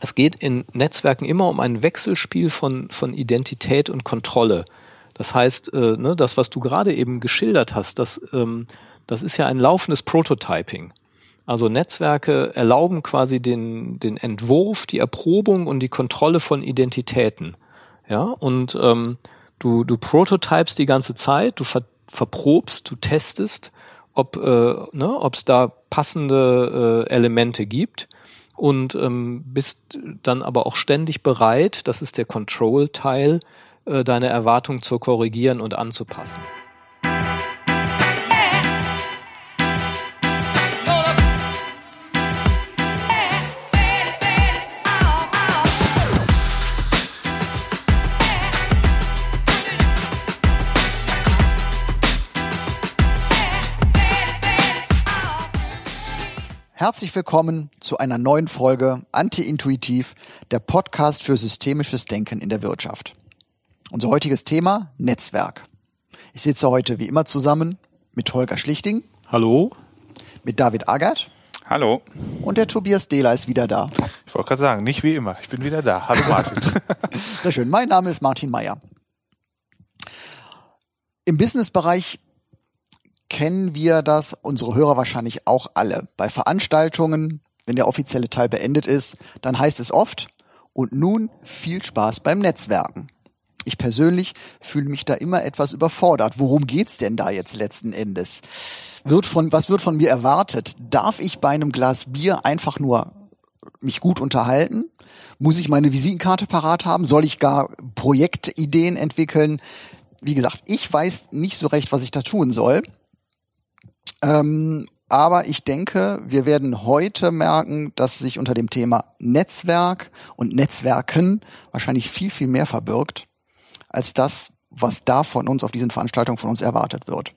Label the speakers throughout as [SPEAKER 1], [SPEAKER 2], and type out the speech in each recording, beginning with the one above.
[SPEAKER 1] es geht in Netzwerken immer um ein Wechselspiel von, von Identität und Kontrolle. Das heißt, äh, ne, das, was du gerade eben geschildert hast, das, ähm, das ist ja ein laufendes Prototyping. Also Netzwerke erlauben quasi den, den Entwurf, die Erprobung und die Kontrolle von Identitäten. Ja, und ähm, du, du prototypst die ganze Zeit, du ver, verprobst, du testest, ob äh, ne, es da passende äh, Elemente gibt und ähm, bist dann aber auch ständig bereit, das ist der Control-Teil, äh, deine Erwartung zu korrigieren und anzupassen.
[SPEAKER 2] Herzlich willkommen zu einer neuen Folge Anti-Intuitiv, der Podcast für systemisches Denken in der Wirtschaft. Unser heutiges Thema Netzwerk. Ich sitze heute wie immer zusammen mit Holger Schlichting.
[SPEAKER 1] Hallo.
[SPEAKER 2] Mit David Agert.
[SPEAKER 3] Hallo.
[SPEAKER 2] Und der Tobias Dehler ist wieder da.
[SPEAKER 3] Ich wollte gerade sagen, nicht wie immer. Ich bin wieder da. Hallo Martin.
[SPEAKER 2] Sehr schön. Mein Name ist Martin Meyer. Im Businessbereich kennen wir das, unsere Hörer wahrscheinlich auch alle. Bei Veranstaltungen, wenn der offizielle Teil beendet ist, dann heißt es oft, und nun viel Spaß beim Netzwerken. Ich persönlich fühle mich da immer etwas überfordert. Worum geht's denn da jetzt letzten Endes? Wird von, was wird von mir erwartet? Darf ich bei einem Glas Bier einfach nur mich gut unterhalten? Muss ich meine Visitenkarte parat haben? Soll ich gar Projektideen entwickeln? Wie gesagt, ich weiß nicht so recht, was ich da tun soll. Ähm, aber ich denke, wir werden heute merken, dass sich unter dem Thema Netzwerk und Netzwerken wahrscheinlich viel, viel mehr verbirgt, als das, was da von uns auf diesen Veranstaltungen von uns erwartet wird.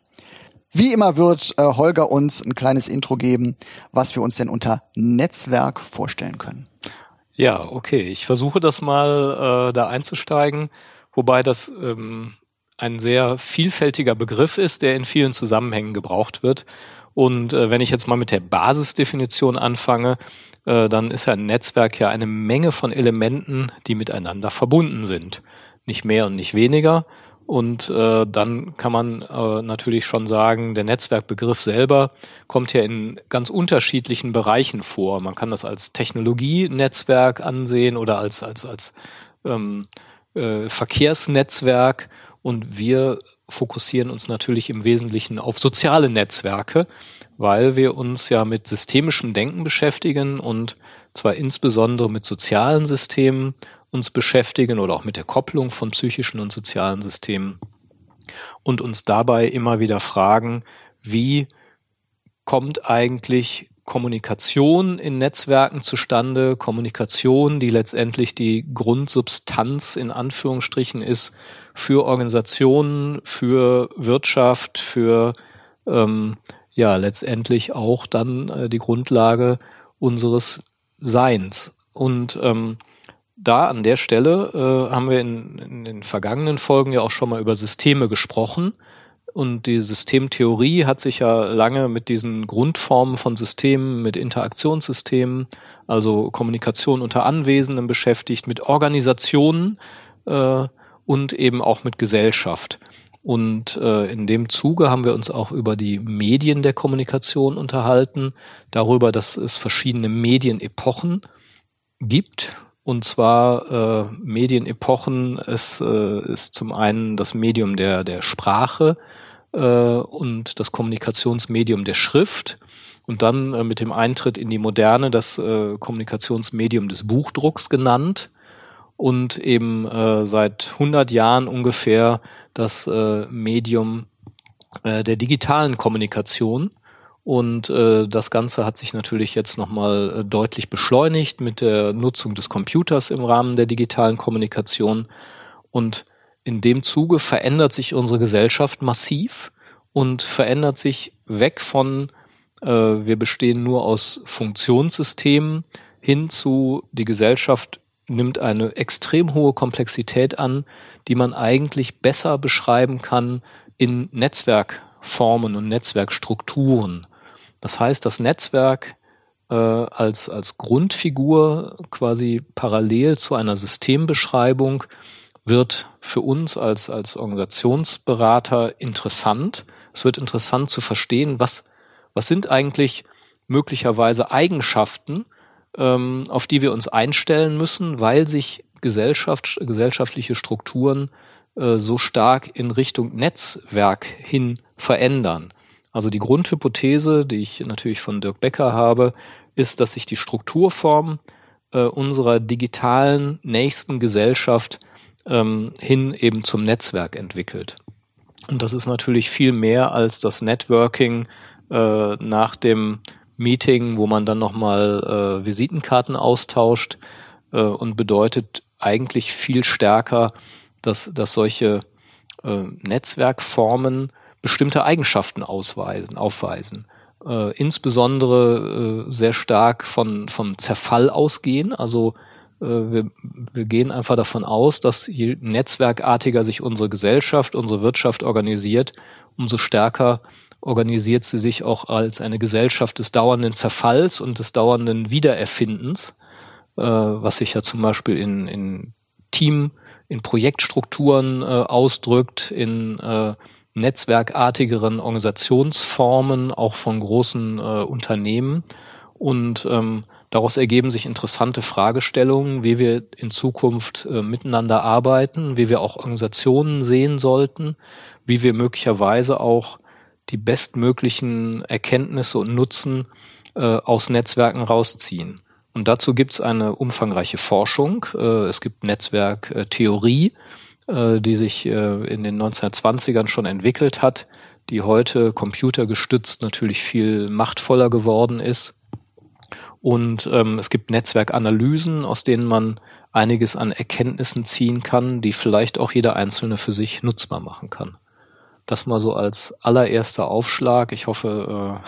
[SPEAKER 2] Wie immer wird äh, Holger uns ein kleines Intro geben, was wir uns denn unter Netzwerk vorstellen können.
[SPEAKER 1] Ja, okay. Ich versuche das mal äh, da einzusteigen, wobei das ähm, ein sehr vielfältiger Begriff ist, der in vielen Zusammenhängen gebraucht wird. Und äh, wenn ich jetzt mal mit der Basisdefinition anfange, äh, dann ist ein Netzwerk ja eine Menge von Elementen, die miteinander verbunden sind. Nicht mehr und nicht weniger. Und äh, dann kann man äh, natürlich schon sagen, der Netzwerkbegriff selber kommt ja in ganz unterschiedlichen Bereichen vor. Man kann das als Technologienetzwerk ansehen oder als als als ähm, äh, Verkehrsnetzwerk und wir fokussieren uns natürlich im Wesentlichen auf soziale Netzwerke, weil wir uns ja mit systemischem Denken beschäftigen und zwar insbesondere mit sozialen Systemen uns beschäftigen oder auch mit der Kopplung von psychischen und sozialen Systemen und uns dabei immer wieder fragen, wie kommt eigentlich Kommunikation in Netzwerken zustande, Kommunikation, die letztendlich die Grundsubstanz in Anführungsstrichen ist für Organisationen, für Wirtschaft, für ähm, ja letztendlich auch dann äh, die Grundlage unseres Seins. Und ähm, da an der Stelle äh, haben wir in, in den vergangenen Folgen ja auch schon mal über Systeme gesprochen. Und die Systemtheorie hat sich ja lange mit diesen Grundformen von Systemen, mit Interaktionssystemen, also Kommunikation unter Anwesenden beschäftigt, mit Organisationen äh, und eben auch mit Gesellschaft. Und äh, in dem Zuge haben wir uns auch über die Medien der Kommunikation unterhalten, darüber, dass es verschiedene Medienepochen gibt. Und zwar äh, Medienepochen ist, äh, ist zum einen das Medium der, der Sprache äh, und das Kommunikationsmedium der Schrift. Und dann äh, mit dem Eintritt in die Moderne das äh, Kommunikationsmedium des Buchdrucks genannt und eben äh, seit 100 Jahren ungefähr das äh, Medium äh, der digitalen Kommunikation und äh, das Ganze hat sich natürlich jetzt nochmal äh, deutlich beschleunigt mit der Nutzung des Computers im Rahmen der digitalen Kommunikation. Und in dem Zuge verändert sich unsere Gesellschaft massiv und verändert sich weg von, äh, wir bestehen nur aus Funktionssystemen hin zu, die Gesellschaft nimmt eine extrem hohe Komplexität an, die man eigentlich besser beschreiben kann in Netzwerkformen und Netzwerkstrukturen. Das heißt, das Netzwerk, äh, als, als Grundfigur quasi parallel zu einer Systembeschreibung wird für uns als, als Organisationsberater interessant. Es wird interessant zu verstehen, was, was sind eigentlich möglicherweise Eigenschaften, ähm, auf die wir uns einstellen müssen, weil sich Gesellschaft, gesellschaftliche Strukturen äh, so stark in Richtung Netzwerk hin verändern. Also die Grundhypothese, die ich natürlich von Dirk Becker habe, ist, dass sich die Strukturform äh, unserer digitalen nächsten Gesellschaft ähm, hin eben zum Netzwerk entwickelt. Und das ist natürlich viel mehr als das Networking äh, nach dem Meeting, wo man dann nochmal äh, Visitenkarten austauscht äh, und bedeutet eigentlich viel stärker, dass, dass solche äh, Netzwerkformen bestimmte Eigenschaften ausweisen, aufweisen. Äh, insbesondere äh, sehr stark von, vom Zerfall ausgehen. Also äh, wir, wir gehen einfach davon aus, dass je netzwerkartiger sich unsere Gesellschaft, unsere Wirtschaft organisiert, umso stärker organisiert sie sich auch als eine Gesellschaft des dauernden Zerfalls und des dauernden Wiedererfindens, äh, was sich ja zum Beispiel in, in Team, in Projektstrukturen äh, ausdrückt, in äh, netzwerkartigeren Organisationsformen, auch von großen äh, Unternehmen. Und ähm, daraus ergeben sich interessante Fragestellungen, wie wir in Zukunft äh, miteinander arbeiten, wie wir auch Organisationen sehen sollten, wie wir möglicherweise auch die bestmöglichen Erkenntnisse und Nutzen äh, aus Netzwerken rausziehen. Und dazu gibt es eine umfangreiche Forschung. Äh, es gibt Netzwerktheorie, äh, die sich äh, in den 1920ern schon entwickelt hat, die heute computergestützt natürlich viel machtvoller geworden ist. Und ähm, es gibt Netzwerkanalysen, aus denen man einiges an Erkenntnissen ziehen kann, die vielleicht auch jeder Einzelne für sich nutzbar machen kann. Das mal so als allererster Aufschlag. Ich hoffe,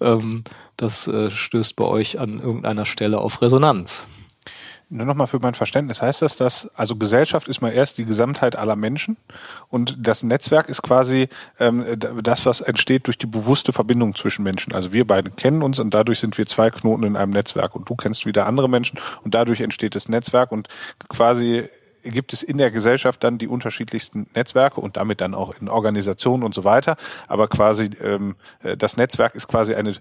[SPEAKER 1] äh, ähm, das äh, stößt bei euch an irgendeiner Stelle auf Resonanz.
[SPEAKER 3] Nur nochmal für mein Verständnis, heißt das, dass, also Gesellschaft ist mal erst die Gesamtheit aller Menschen und das Netzwerk ist quasi ähm, das, was entsteht durch die bewusste Verbindung zwischen Menschen. Also wir beide kennen uns und dadurch sind wir zwei Knoten in einem Netzwerk und du kennst wieder andere Menschen und dadurch entsteht das Netzwerk und quasi gibt es in der Gesellschaft dann die unterschiedlichsten Netzwerke und damit dann auch in Organisationen und so weiter. Aber quasi ähm, äh, das Netzwerk ist quasi eine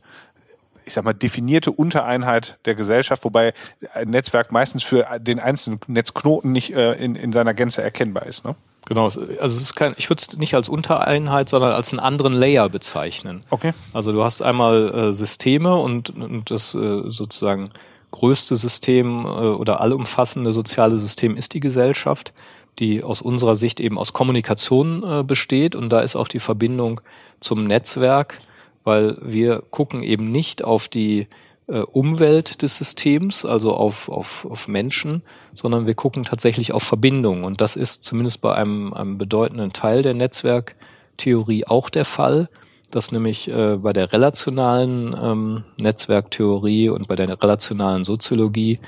[SPEAKER 3] ich sag mal, definierte Untereinheit der Gesellschaft, wobei ein Netzwerk meistens für den einzelnen Netzknoten nicht äh, in, in seiner Gänze erkennbar ist. Ne?
[SPEAKER 1] Genau, also es ist kein, ich würde es nicht als Untereinheit, sondern als einen anderen Layer bezeichnen.
[SPEAKER 3] Okay.
[SPEAKER 1] Also du hast einmal äh, Systeme und, und das äh, sozusagen größte System äh, oder allumfassende soziale System ist die Gesellschaft, die aus unserer Sicht eben aus Kommunikation äh, besteht und da ist auch die Verbindung zum Netzwerk weil wir gucken eben nicht auf die äh, Umwelt des Systems, also auf, auf, auf Menschen, sondern wir gucken tatsächlich auf Verbindungen. Und das ist zumindest bei einem, einem bedeutenden Teil der Netzwerktheorie auch der Fall, dass nämlich äh, bei der relationalen ähm, Netzwerktheorie und bei der relationalen Soziologie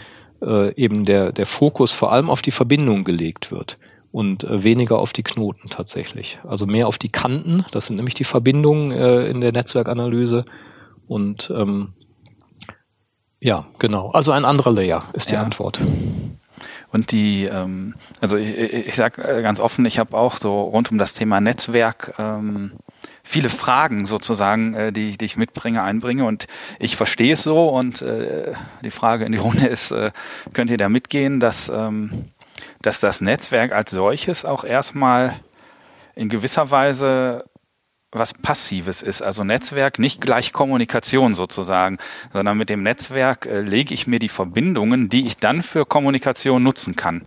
[SPEAKER 1] äh, eben der, der Fokus vor allem auf die Verbindung gelegt wird und äh, weniger auf die Knoten tatsächlich. Also mehr auf die Kanten, das sind nämlich die Verbindungen äh, in der Netzwerkanalyse und ähm, ja, genau. Also ein anderer Layer ist die ja. Antwort.
[SPEAKER 4] Und die, ähm, also ich, ich sage äh, ganz offen, ich habe auch so rund um das Thema Netzwerk ähm, viele Fragen sozusagen, äh, die, die ich mitbringe, einbringe. Und ich verstehe es so. Und äh, die Frage in die Runde ist, äh, könnt ihr da mitgehen, dass ähm, dass das Netzwerk als solches auch erstmal in gewisser Weise was Passives ist. Also Netzwerk nicht gleich Kommunikation sozusagen, sondern mit dem Netzwerk äh, lege ich mir die Verbindungen, die ich dann für Kommunikation nutzen kann.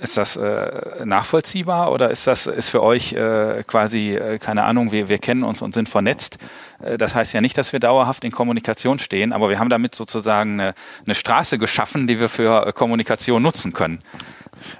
[SPEAKER 4] Ist das äh, nachvollziehbar oder ist das ist für euch äh, quasi äh, keine Ahnung? Wir, wir kennen uns und sind vernetzt. Äh, das heißt ja nicht, dass wir dauerhaft in Kommunikation stehen, aber wir haben damit sozusagen eine, eine Straße geschaffen, die wir für äh, Kommunikation nutzen können.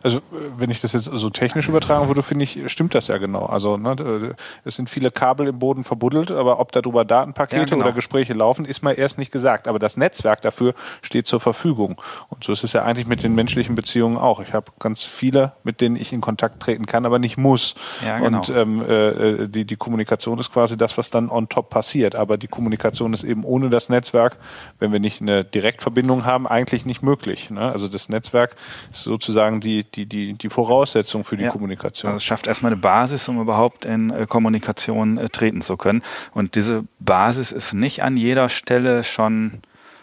[SPEAKER 3] Also wenn ich das jetzt so technisch übertragen würde, finde ich, stimmt das ja genau. Also ne, es sind viele Kabel im Boden verbuddelt, aber ob darüber Datenpakete ja, genau. oder Gespräche laufen, ist mal erst nicht gesagt. Aber das Netzwerk dafür steht zur Verfügung. Und so ist es ja eigentlich mit den menschlichen Beziehungen auch. Ich habe ganz viele, mit denen ich in Kontakt treten kann, aber nicht muss. Ja, genau. Und ähm, äh, die, die Kommunikation ist quasi das, was dann on top passiert. Aber die Kommunikation ist eben ohne das Netzwerk, wenn wir nicht eine Direktverbindung haben, eigentlich nicht möglich. Ne? Also das Netzwerk ist sozusagen die die, die, die, die Voraussetzung für die ja. Kommunikation.
[SPEAKER 4] Also es schafft erstmal eine Basis, um überhaupt in äh, Kommunikation äh, treten zu können. Und diese Basis ist nicht an jeder Stelle schon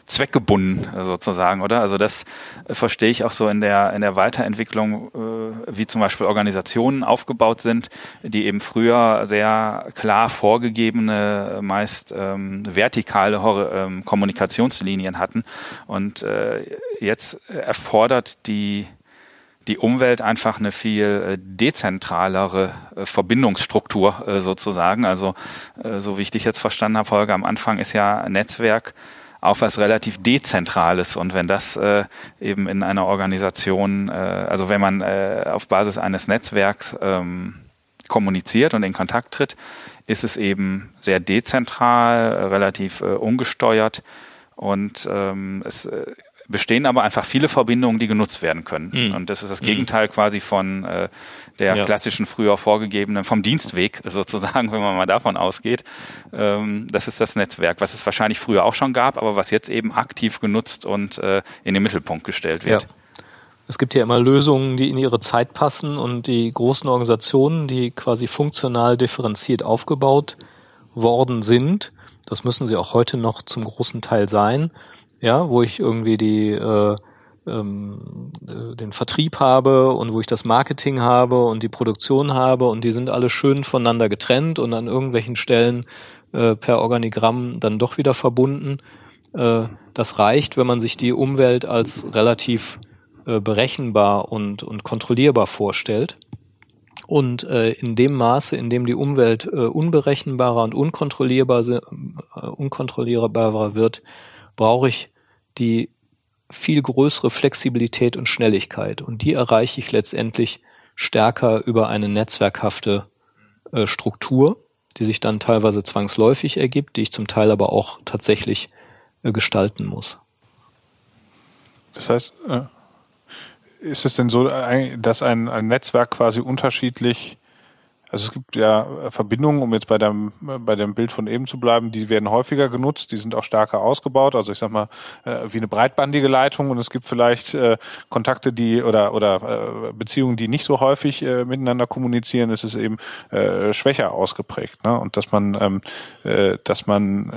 [SPEAKER 4] zweckgebunden sozusagen, oder? Also das äh, verstehe ich auch so in der in der Weiterentwicklung, äh, wie zum Beispiel Organisationen aufgebaut sind, die eben früher sehr klar vorgegebene, meist ähm, vertikale ähm, Kommunikationslinien hatten und äh, jetzt erfordert die die Umwelt einfach eine viel äh, dezentralere äh, Verbindungsstruktur äh, sozusagen. Also so wie ich dich jetzt verstanden habe, Holger, am Anfang ist ja Netzwerk auch was relativ Dezentrales. Und wenn das eben in einer Organisation, also wenn man auf Basis eines Netzwerks ähm, kommuniziert und in Kontakt tritt, ist es eben sehr dezentral, relativ ungesteuert und ähm, es bestehen aber einfach viele Verbindungen, die genutzt werden können. Mhm. Und das ist das hm. Gegenteil mhm. quasi von äh, der ja. klassischen früher vorgegebenen, vom Dienstweg sozusagen, wenn man mal davon ausgeht. Ähm, das ist das Netzwerk, was es wahrscheinlich früher auch schon gab, aber was jetzt eben aktiv genutzt und äh, in den Mittelpunkt gestellt wird. Ja.
[SPEAKER 1] Es gibt ja immer Lösungen, die in ihre Zeit passen und die großen Organisationen, die quasi funktional differenziert aufgebaut worden sind, das müssen sie auch heute noch zum großen Teil sein, ja, wo ich irgendwie die äh, ähm, äh, den Vertrieb habe und wo ich das Marketing habe und die Produktion habe und die sind alle schön voneinander getrennt und an irgendwelchen Stellen äh, per Organigramm dann doch wieder verbunden. Äh, das reicht, wenn man sich die Umwelt als relativ äh, berechenbar und, und kontrollierbar vorstellt. Und äh, in dem Maße, in dem die Umwelt äh, unberechenbarer und unkontrollierbar, äh, unkontrollierbarer wird, brauche ich die viel größere Flexibilität und Schnelligkeit. Und die erreiche ich letztendlich stärker über eine netzwerkhafte äh, Struktur, die sich dann teilweise zwangsläufig ergibt, die ich zum Teil aber auch tatsächlich äh, gestalten muss.
[SPEAKER 3] Das heißt, äh, ist es denn so, dass ein, ein Netzwerk quasi unterschiedlich also es gibt ja Verbindungen, um jetzt bei dem, bei dem Bild von eben zu bleiben, die werden häufiger genutzt, die sind auch stärker ausgebaut. Also ich sag mal, äh, wie eine breitbandige Leitung und es gibt vielleicht äh, Kontakte, die oder oder äh, Beziehungen, die nicht so häufig miteinander kommunizieren, ist es eben schwächer ausgeprägt. Ne? Und dass man, ähm, dass man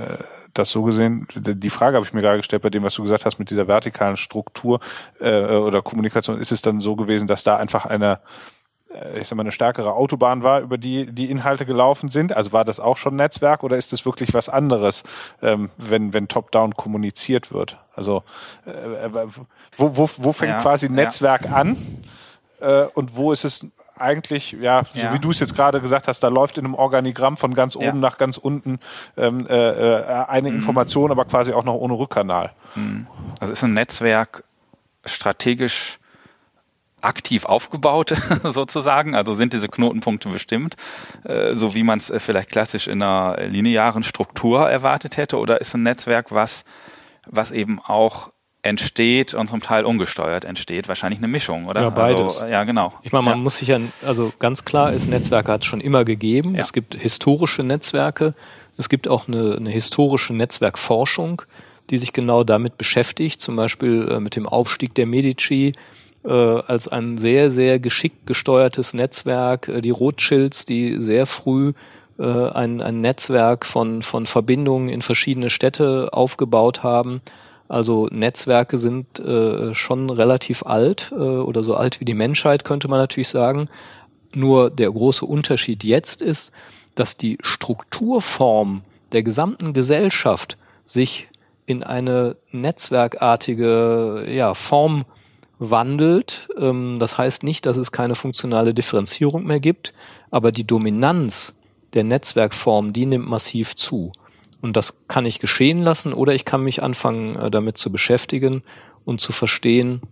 [SPEAKER 3] das so gesehen, die Frage habe ich mir gerade gestellt bei dem, was du gesagt hast mit dieser vertikalen Struktur äh, oder Kommunikation, ist es dann so gewesen, dass da einfach eine äh, ich sag mal, eine stärkere Autobahn war, über die die Inhalte gelaufen sind? Also war das auch schon Netzwerk oder ist das wirklich was anderes, ähm, wenn, wenn top-down kommuniziert wird? Also äh, äh wo, wo, wo fängt ja, quasi Netzwerk ja. an äh, und wo ist es eigentlich, ja, so ja. wie du es jetzt gerade gesagt hast, da läuft in einem Organigramm von ganz oben ja. nach ganz unten ähm, äh, äh eine mhm. Information, aber quasi auch noch ohne Rückkanal.
[SPEAKER 4] Mhm. Also ist ein Netzwerk strategisch aktiv aufgebaut sozusagen, also sind diese Knotenpunkte bestimmt, äh, so wie man es äh, vielleicht klassisch in einer linearen Struktur erwartet hätte, oder ist ein Netzwerk, was, was eben auch entsteht und zum Teil ungesteuert entsteht, wahrscheinlich eine Mischung, oder?
[SPEAKER 1] Ja, beides.
[SPEAKER 4] Also, ja, genau.
[SPEAKER 1] Ich meine, man ja. muss sich ja, also ganz klar ist, Netzwerke hat es schon immer gegeben. Ja. Es gibt historische Netzwerke, es gibt auch eine, eine historische Netzwerkforschung, die sich genau damit beschäftigt, zum Beispiel äh, mit dem Aufstieg der Medici, äh, als ein sehr, sehr geschickt gesteuertes Netzwerk. Äh, die Rothschilds, die sehr früh äh, ein, ein Netzwerk von, von Verbindungen in verschiedene Städte aufgebaut haben. Also Netzwerke sind äh, schon relativ alt äh, oder so alt wie die Menschheit, könnte man natürlich sagen. Nur der große Unterschied jetzt ist, dass die Strukturform der gesamten Gesellschaft sich in eine netzwerkartige ja, Form wandelt. Ähm, das heißt nicht, dass es keine funktionale Differenzierung mehr gibt, aber die Dominanz der Netzwerkform, die nimmt massiv zu. Und das kann ich geschehen lassen oder ich kann mich anfangen, äh, damit zu beschäftigen und zu verstehen,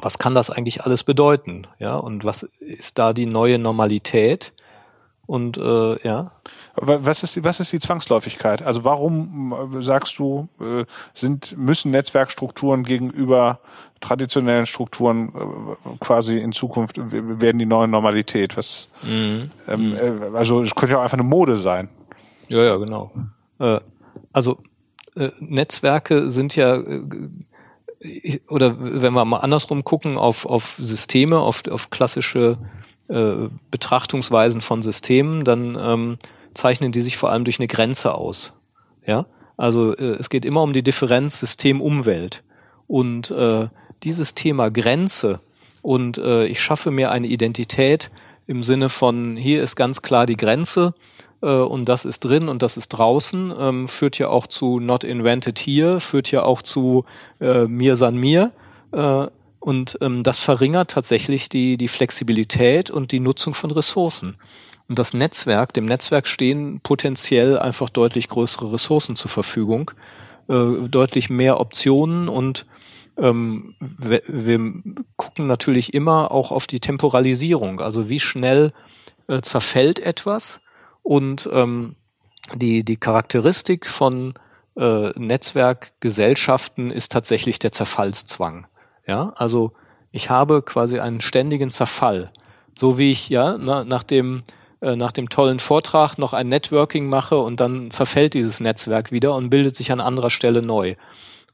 [SPEAKER 1] was kann das eigentlich alles bedeuten? Ja, und was ist da die neue Normalität? Und äh, ja.
[SPEAKER 3] Was ist die, was ist die Zwangsläufigkeit? Also warum äh, sagst du, äh, sind, müssen Netzwerkstrukturen gegenüber traditionellen Strukturen äh, quasi in Zukunft werden die neue Normalität? Was, mhm. ähm, äh, also es könnte ja auch einfach eine Mode sein.
[SPEAKER 1] Ja, ja, genau. Äh, also äh, Netzwerke sind ja äh, oder wenn wir mal andersrum gucken auf, auf Systeme, auf, auf klassische äh, Betrachtungsweisen von Systemen, dann ähm, zeichnen die sich vor allem durch eine Grenze aus. Ja, also äh, es geht immer um die Differenz System-Umwelt und äh, dieses Thema Grenze und äh, ich schaffe mir eine Identität im Sinne von hier ist ganz klar die Grenze äh, und das ist drin und das ist draußen, ähm, führt ja auch zu Not Invented Here, führt ja auch zu äh, Mir san mir. Äh, und ähm, das verringert tatsächlich die, die Flexibilität und die Nutzung von Ressourcen. Und das Netzwerk, dem Netzwerk stehen potenziell einfach deutlich größere Ressourcen zur Verfügung, äh, deutlich mehr Optionen und ähm, wir, wir gucken natürlich immer auch auf die Temporalisierung, also wie schnell äh, zerfällt etwas und ähm, die, die Charakteristik von äh, Netzwerkgesellschaften ist tatsächlich der Zerfallszwang. Ja, also ich habe quasi einen ständigen Zerfall. So wie ich ja na, nach dem äh, nach dem tollen Vortrag noch ein Networking mache und dann zerfällt dieses Netzwerk wieder und bildet sich an anderer Stelle neu.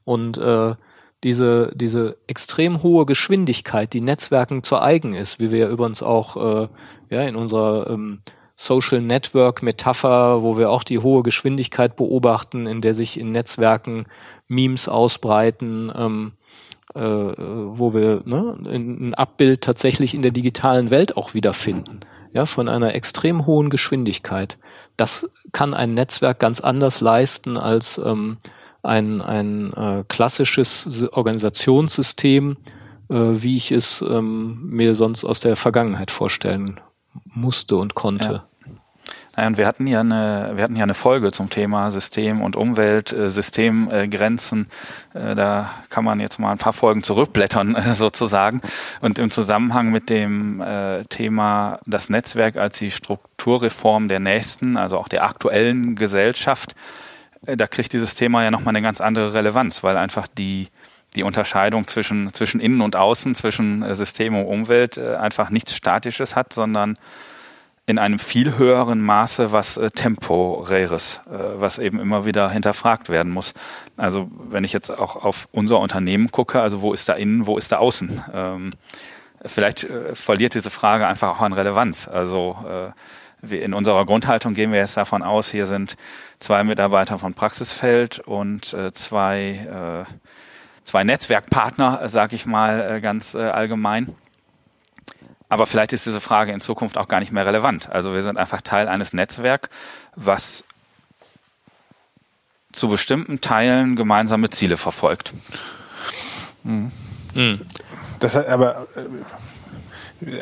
[SPEAKER 1] Und äh, diese, diese extrem hohe Geschwindigkeit, die Netzwerken zu eigen ist, wie wir ja übrigens auch äh, ja, in unserer ähm, Social Network Metapher, wo wir auch die hohe Geschwindigkeit beobachten, in der sich in Netzwerken Memes ausbreiten, ähm, äh, wo wir ne, ein Abbild tatsächlich in der digitalen Welt auch wiederfinden. Ja, von einer extrem hohen Geschwindigkeit. Das kann ein Netzwerk ganz anders leisten als ähm, ein, ein äh, klassisches Organisationssystem, äh, wie ich es ähm, mir sonst aus der Vergangenheit vorstellen musste und konnte. Ja.
[SPEAKER 4] Naja, und wir hatten ja eine, wir hatten ja eine Folge zum Thema System und Umwelt, äh, Systemgrenzen. Äh, da kann man jetzt mal ein paar Folgen zurückblättern äh, sozusagen. Und im Zusammenhang mit dem äh, Thema das Netzwerk als die Strukturreform der nächsten, also auch der aktuellen Gesellschaft, äh, da kriegt dieses Thema ja nochmal eine ganz andere Relevanz, weil einfach die die Unterscheidung zwischen, zwischen Innen und Außen, zwischen äh, System und Umwelt äh, einfach nichts Statisches hat, sondern in einem viel höheren Maße was äh, Temporäres, äh, was eben immer wieder hinterfragt werden muss. Also wenn ich jetzt auch auf unser Unternehmen gucke, also wo ist da innen, wo ist da außen? Ähm, vielleicht äh, verliert diese Frage einfach auch an Relevanz. Also äh, in unserer Grundhaltung gehen wir jetzt davon aus, hier sind zwei Mitarbeiter von Praxisfeld und äh, zwei äh, zwei Netzwerkpartner, sage ich mal ganz allgemein. Aber vielleicht ist diese Frage in Zukunft auch gar nicht mehr relevant. Also wir sind einfach Teil eines Netzwerks, was zu bestimmten Teilen gemeinsame Ziele verfolgt.
[SPEAKER 3] Mhm. Mhm. Das hat aber äh,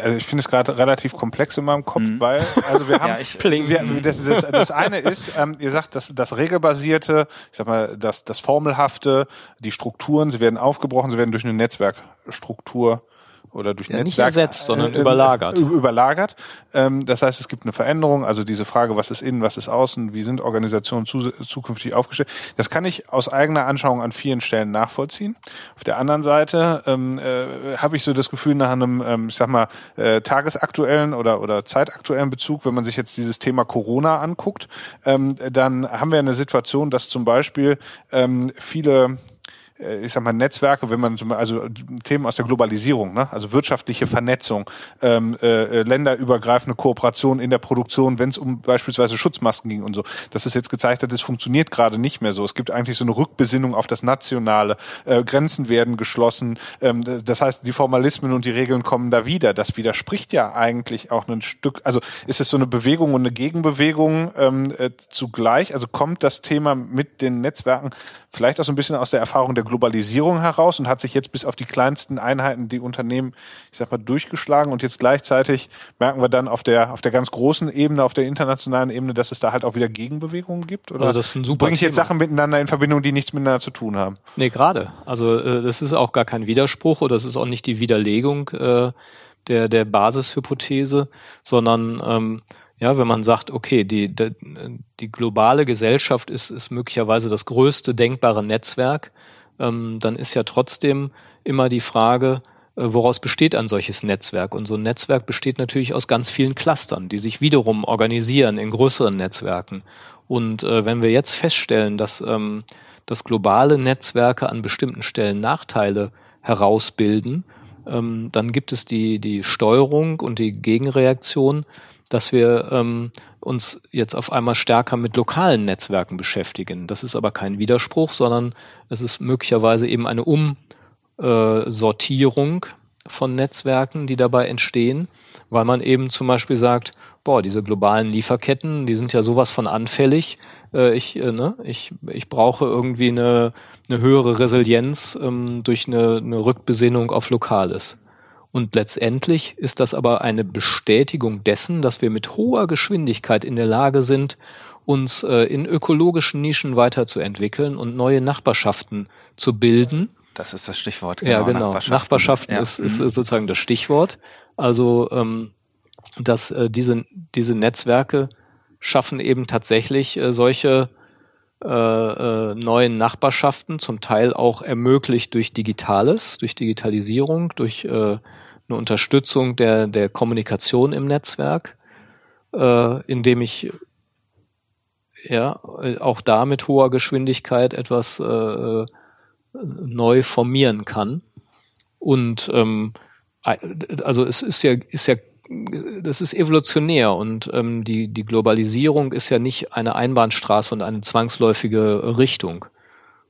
[SPEAKER 3] also ich finde es gerade relativ komplex in meinem Kopf, mhm. weil also wir haben ja, ich, wir, das, das, das eine ist, ähm, ihr sagt, dass das regelbasierte, ich sag mal, das das formelhafte, die Strukturen, sie werden aufgebrochen, sie werden durch eine Netzwerkstruktur oder durch ja, Netzwerk
[SPEAKER 1] nicht ersetzt, sondern äh, überlagert.
[SPEAKER 3] Überlagert. Ähm, das heißt, es gibt eine Veränderung. Also diese Frage, was ist innen, was ist außen, wie sind Organisationen zu, zukünftig aufgestellt? Das kann ich aus eigener Anschauung an vielen Stellen nachvollziehen. Auf der anderen Seite ähm, äh, habe ich so das Gefühl nach einem, ähm, ich sag mal, äh, tagesaktuellen oder oder zeitaktuellen Bezug, wenn man sich jetzt dieses Thema Corona anguckt, ähm, dann haben wir eine Situation, dass zum Beispiel ähm, viele äh, ich sag mal, Netzwerke, wenn man zum also Themen aus der Globalisierung, ne? also wirtschaftliche Vernetzung, ähm, äh, länderübergreifende Kooperation in der Produktion, wenn es um beispielsweise Schutzmasken ging und so, dass es jetzt gezeigt hat, es funktioniert gerade nicht mehr so. Es gibt eigentlich so eine Rückbesinnung auf das Nationale, äh, Grenzen werden geschlossen, ähm, das heißt, die Formalismen und die Regeln kommen da wieder. Das widerspricht ja eigentlich auch ein Stück, also ist es so eine Bewegung und eine Gegenbewegung ähm, äh, zugleich, also kommt das Thema mit den Netzwerken vielleicht auch so ein bisschen aus der Erfahrung der Globalisierung heraus und hat sich jetzt bis auf die kleinsten Einheiten die Unternehmen, ich sag mal, durchgeschlagen und jetzt gleichzeitig merken wir dann auf der auf der ganz großen Ebene, auf der internationalen Ebene, dass es da halt auch wieder Gegenbewegungen gibt? Oder
[SPEAKER 1] Also das ist ein super
[SPEAKER 3] bringe ich jetzt
[SPEAKER 1] Thema.
[SPEAKER 3] Sachen miteinander in Verbindung, die nichts miteinander zu tun haben?
[SPEAKER 1] Nee, gerade. Also äh, das ist auch gar kein Widerspruch oder das ist auch nicht die Widerlegung äh, der, der Basishypothese, sondern ähm, ja, wenn man sagt, okay, die, die, die globale Gesellschaft ist, ist möglicherweise das größte denkbare Netzwerk, ähm, dann ist ja trotzdem immer die Frage, äh, woraus besteht ein solches Netzwerk? Und so ein Netzwerk besteht natürlich aus ganz vielen Clustern, die sich wiederum organisieren in größeren Netzwerken. Und äh, wenn wir jetzt feststellen, dass, ähm, dass globale Netzwerke an bestimmten Stellen Nachteile herausbilden, ähm, dann gibt es die, die Steuerung und die Gegenreaktion, dass wir ähm, uns jetzt auf einmal stärker mit lokalen Netzwerken beschäftigen. Das ist aber kein Widerspruch, sondern es ist möglicherweise eben eine Umsortierung von Netzwerken, die dabei entstehen, weil man eben zum Beispiel sagt, boah, diese globalen Lieferketten, die sind ja sowas von anfällig. Äh, ich, äh, ne, ich, ich brauche irgendwie eine, eine höhere Resilienz ähm, durch eine, eine Rückbesinnung auf Lokales. Und letztendlich ist das aber eine Bestätigung dessen, dass wir mit hoher Geschwindigkeit in der Lage sind, uns äh, in ökologischen Nischen weiterzuentwickeln und neue Nachbarschaften zu bilden.
[SPEAKER 4] Das ist das Stichwort.
[SPEAKER 1] ja, genau. Nachbarschaften,
[SPEAKER 4] Ja.
[SPEAKER 1] ist, ist
[SPEAKER 4] Mhm.
[SPEAKER 1] sozusagen das Stichwort. Also, ähm, dass äh, diese, diese Netzwerke schaffen eben tatsächlich äh, solche äh, äh, neuen Nachbarschaften, zum Teil auch ermöglicht durch Digitales, durch Digitalisierung, durch äh, eine Unterstützung der, der Kommunikation im Netzwerk, äh, indem ich ja auch da mit hoher Geschwindigkeit etwas äh, neu formieren kann. Und ähm, also es ist ja, ist ja, das ist evolutionär und ähm, die, die Globalisierung ist ja nicht eine Einbahnstraße und eine zwangsläufige Richtung,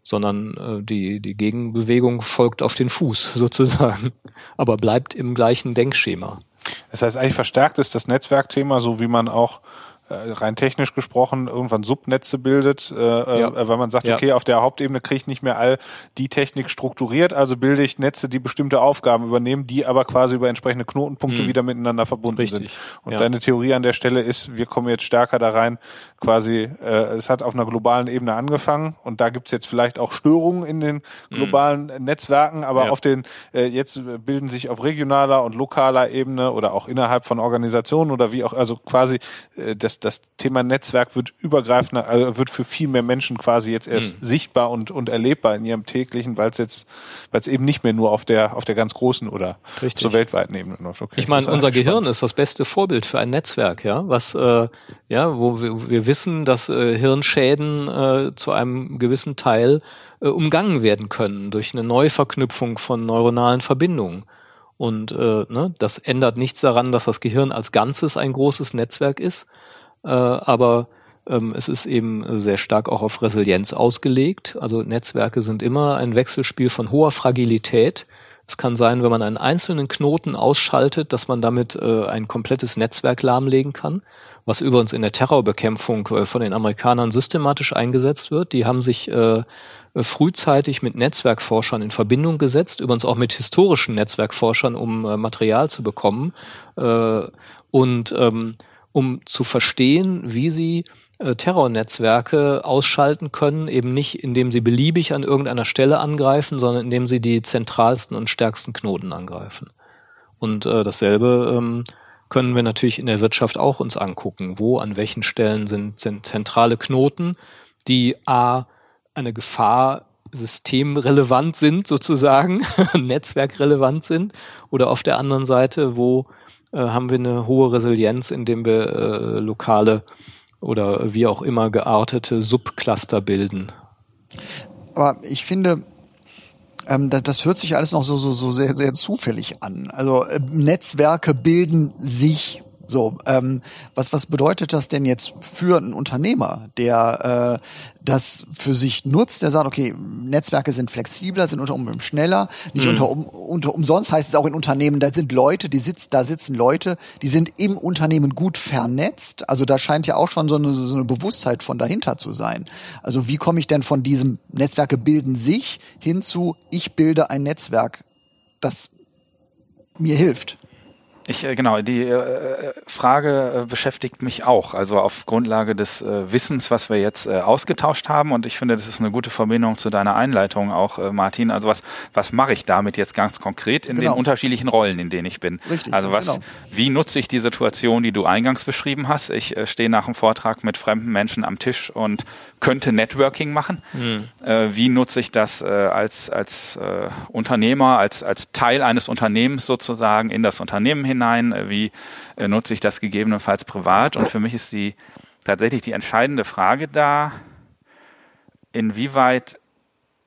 [SPEAKER 1] sondern äh, die, die Gegenbewegung folgt auf den Fuß sozusagen, aber bleibt im gleichen Denkschema.
[SPEAKER 3] Das heißt, eigentlich verstärkt ist das Netzwerkthema, so wie man auch rein technisch gesprochen irgendwann Subnetze bildet, äh,
[SPEAKER 1] Ja.
[SPEAKER 3] äh, weil man sagt,
[SPEAKER 1] Ja.
[SPEAKER 3] okay, auf der Hauptebene kriege ich nicht mehr all die Technik strukturiert, also bilde ich Netze, die bestimmte Aufgaben übernehmen, die aber quasi über entsprechende Knotenpunkte
[SPEAKER 1] Mhm.
[SPEAKER 3] wieder miteinander verbunden
[SPEAKER 1] Richtig,
[SPEAKER 3] sind. Und
[SPEAKER 1] ja.
[SPEAKER 3] deine Theorie an der Stelle ist, wir kommen jetzt stärker da rein, quasi, äh, es hat auf einer globalen Ebene angefangen und da gibt's jetzt vielleicht auch Störungen in den globalen Netzwerken, aber
[SPEAKER 1] Mhm. Ja.
[SPEAKER 3] auf den, äh, jetzt bilden sich auf regionaler und lokaler Ebene oder auch innerhalb von Organisationen oder wie auch, also quasi äh, das, das Thema Netzwerk wird übergreifender, äh, wird für viel mehr Menschen quasi jetzt erst
[SPEAKER 1] Mhm.
[SPEAKER 3] sichtbar und, und erlebbar in ihrem täglichen, weil es jetzt, weil es eben nicht mehr nur auf der, auf der ganz großen oder
[SPEAKER 1] Richtig.
[SPEAKER 3] zur weltweiten Ebene läuft. Okay,
[SPEAKER 1] Ich meine, unser Gehirn ist das beste Vorbild für ein Netzwerk, ja, was äh, ja, wo wir, wir wissen, dass äh, Hirnschäden äh, zu einem gewissen Teil äh, umgangen werden können durch eine Neuverknüpfung von neuronalen Verbindungen. Und äh, ne, das ändert nichts daran, dass das Gehirn als Ganzes ein großes Netzwerk ist, äh, aber ähm, es ist eben sehr stark auch auf Resilienz ausgelegt. Also Netzwerke sind immer ein Wechselspiel von hoher Fragilität. Es kann sein, wenn man einen einzelnen Knoten ausschaltet, dass man damit äh, ein komplettes Netzwerk lahmlegen kann, was übrigens in der Terrorbekämpfung äh, von den Amerikanern systematisch eingesetzt wird. Die haben sich äh, frühzeitig mit Netzwerkforschern in Verbindung gesetzt, übrigens auch mit historischen Netzwerkforschern, um äh, Material zu bekommen äh, und ähm, um zu verstehen, wie sie äh, Terrornetzwerke ausschalten können, eben nicht indem sie beliebig an irgendeiner Stelle angreifen, sondern indem sie die zentralsten und stärksten Knoten angreifen. Und äh, dasselbe ähm, können wir natürlich in der Wirtschaft auch uns angucken. Wo, an welchen Stellen sind, sind zentrale Knoten, die A, eine Gefahr systemrelevant sind sozusagen, netzwerkrelevant sind, oder auf der anderen Seite, wo äh, haben wir eine hohe Resilienz, indem wir äh, lokale oder wie auch immer geartete Subcluster bilden.
[SPEAKER 2] Aber ich finde, ähm, das, das hört sich alles noch so, so, so sehr, sehr zufällig an. Also äh, Netzwerke bilden sich So, ähm, was, was bedeutet das denn jetzt für einen Unternehmer, der äh, das für sich nutzt, der sagt, okay, Netzwerke sind flexibler, sind unter Umständen schneller, nicht mhm. unter, um, unter umsonst heißt es auch in Unternehmen, da sind Leute, die sitzt, da sitzen Leute, die sind im Unternehmen gut vernetzt. Also da scheint ja auch schon so eine, so eine Bewusstheit von dahinter zu sein. Also wie komme ich denn von diesem Netzwerke bilden sich hin zu, ich bilde ein Netzwerk, das mir hilft?
[SPEAKER 4] Ich äh, genau, die äh, Frage äh, beschäftigt mich auch, also auf Grundlage des Wissens, was wir jetzt ausgetauscht haben und ich finde, das ist eine gute Verbindung zu deiner Einleitung auch, Martin. Also was was mache ich damit jetzt ganz konkret in genau. den unterschiedlichen Rollen, in denen ich bin? Richtig, also was, genau. wie nutze ich die Situation, die du eingangs beschrieben hast? Ich stehe nach dem Vortrag mit fremden Menschen am Tisch und könnte Networking machen. Mhm. Wie nutze ich das als als Unternehmer, als als Teil eines Unternehmens sozusagen in das Unternehmen hinein? Hinein, äh, wie äh, nutze ich das gegebenenfalls privat. Und für mich ist die tatsächlich die entscheidende Frage da, inwieweit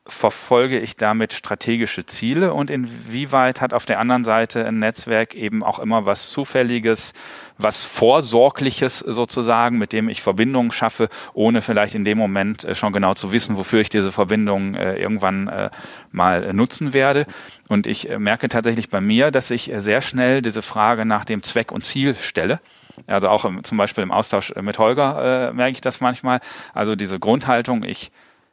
[SPEAKER 4] verfolge ich damit strategische Ziele und inwieweit hat auf der anderen Seite ein Netzwerk eben auch immer was Zufälliges, was Vorsorgliches sozusagen, mit dem ich Verbindungen schaffe, ohne vielleicht in dem Moment äh, schon genau zu wissen, wofür ich diese Verbindung äh, irgendwann äh, mal nutzen werde. Und ich merke tatsächlich bei mir, dass ich sehr schnell diese Frage nach dem Zweck und Ziel stelle. Also auch im, zum Beispiel im Austausch mit Holger merke ich das manchmal. Also diese Grundhaltung, ich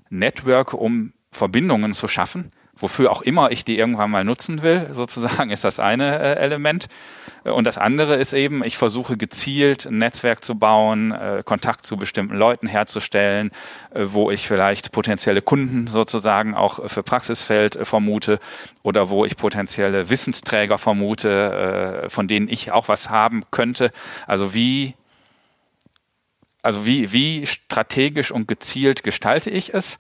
[SPEAKER 4] network, um Verbindungen zu schaffen, wofür auch immer ich die irgendwann mal nutzen will, sozusagen, ist das eine äh, Element. Und das andere ist eben, ich versuche gezielt ein Netzwerk zu bauen, äh, Kontakt zu bestimmten Leuten herzustellen, äh, wo ich vielleicht potenzielle Kunden sozusagen auch für Praxisfeld äh, vermute oder wo ich potenzielle Wissensträger vermute, äh, von denen ich auch was haben könnte. Also wie also wie, wie strategisch und gezielt gestalte ich es?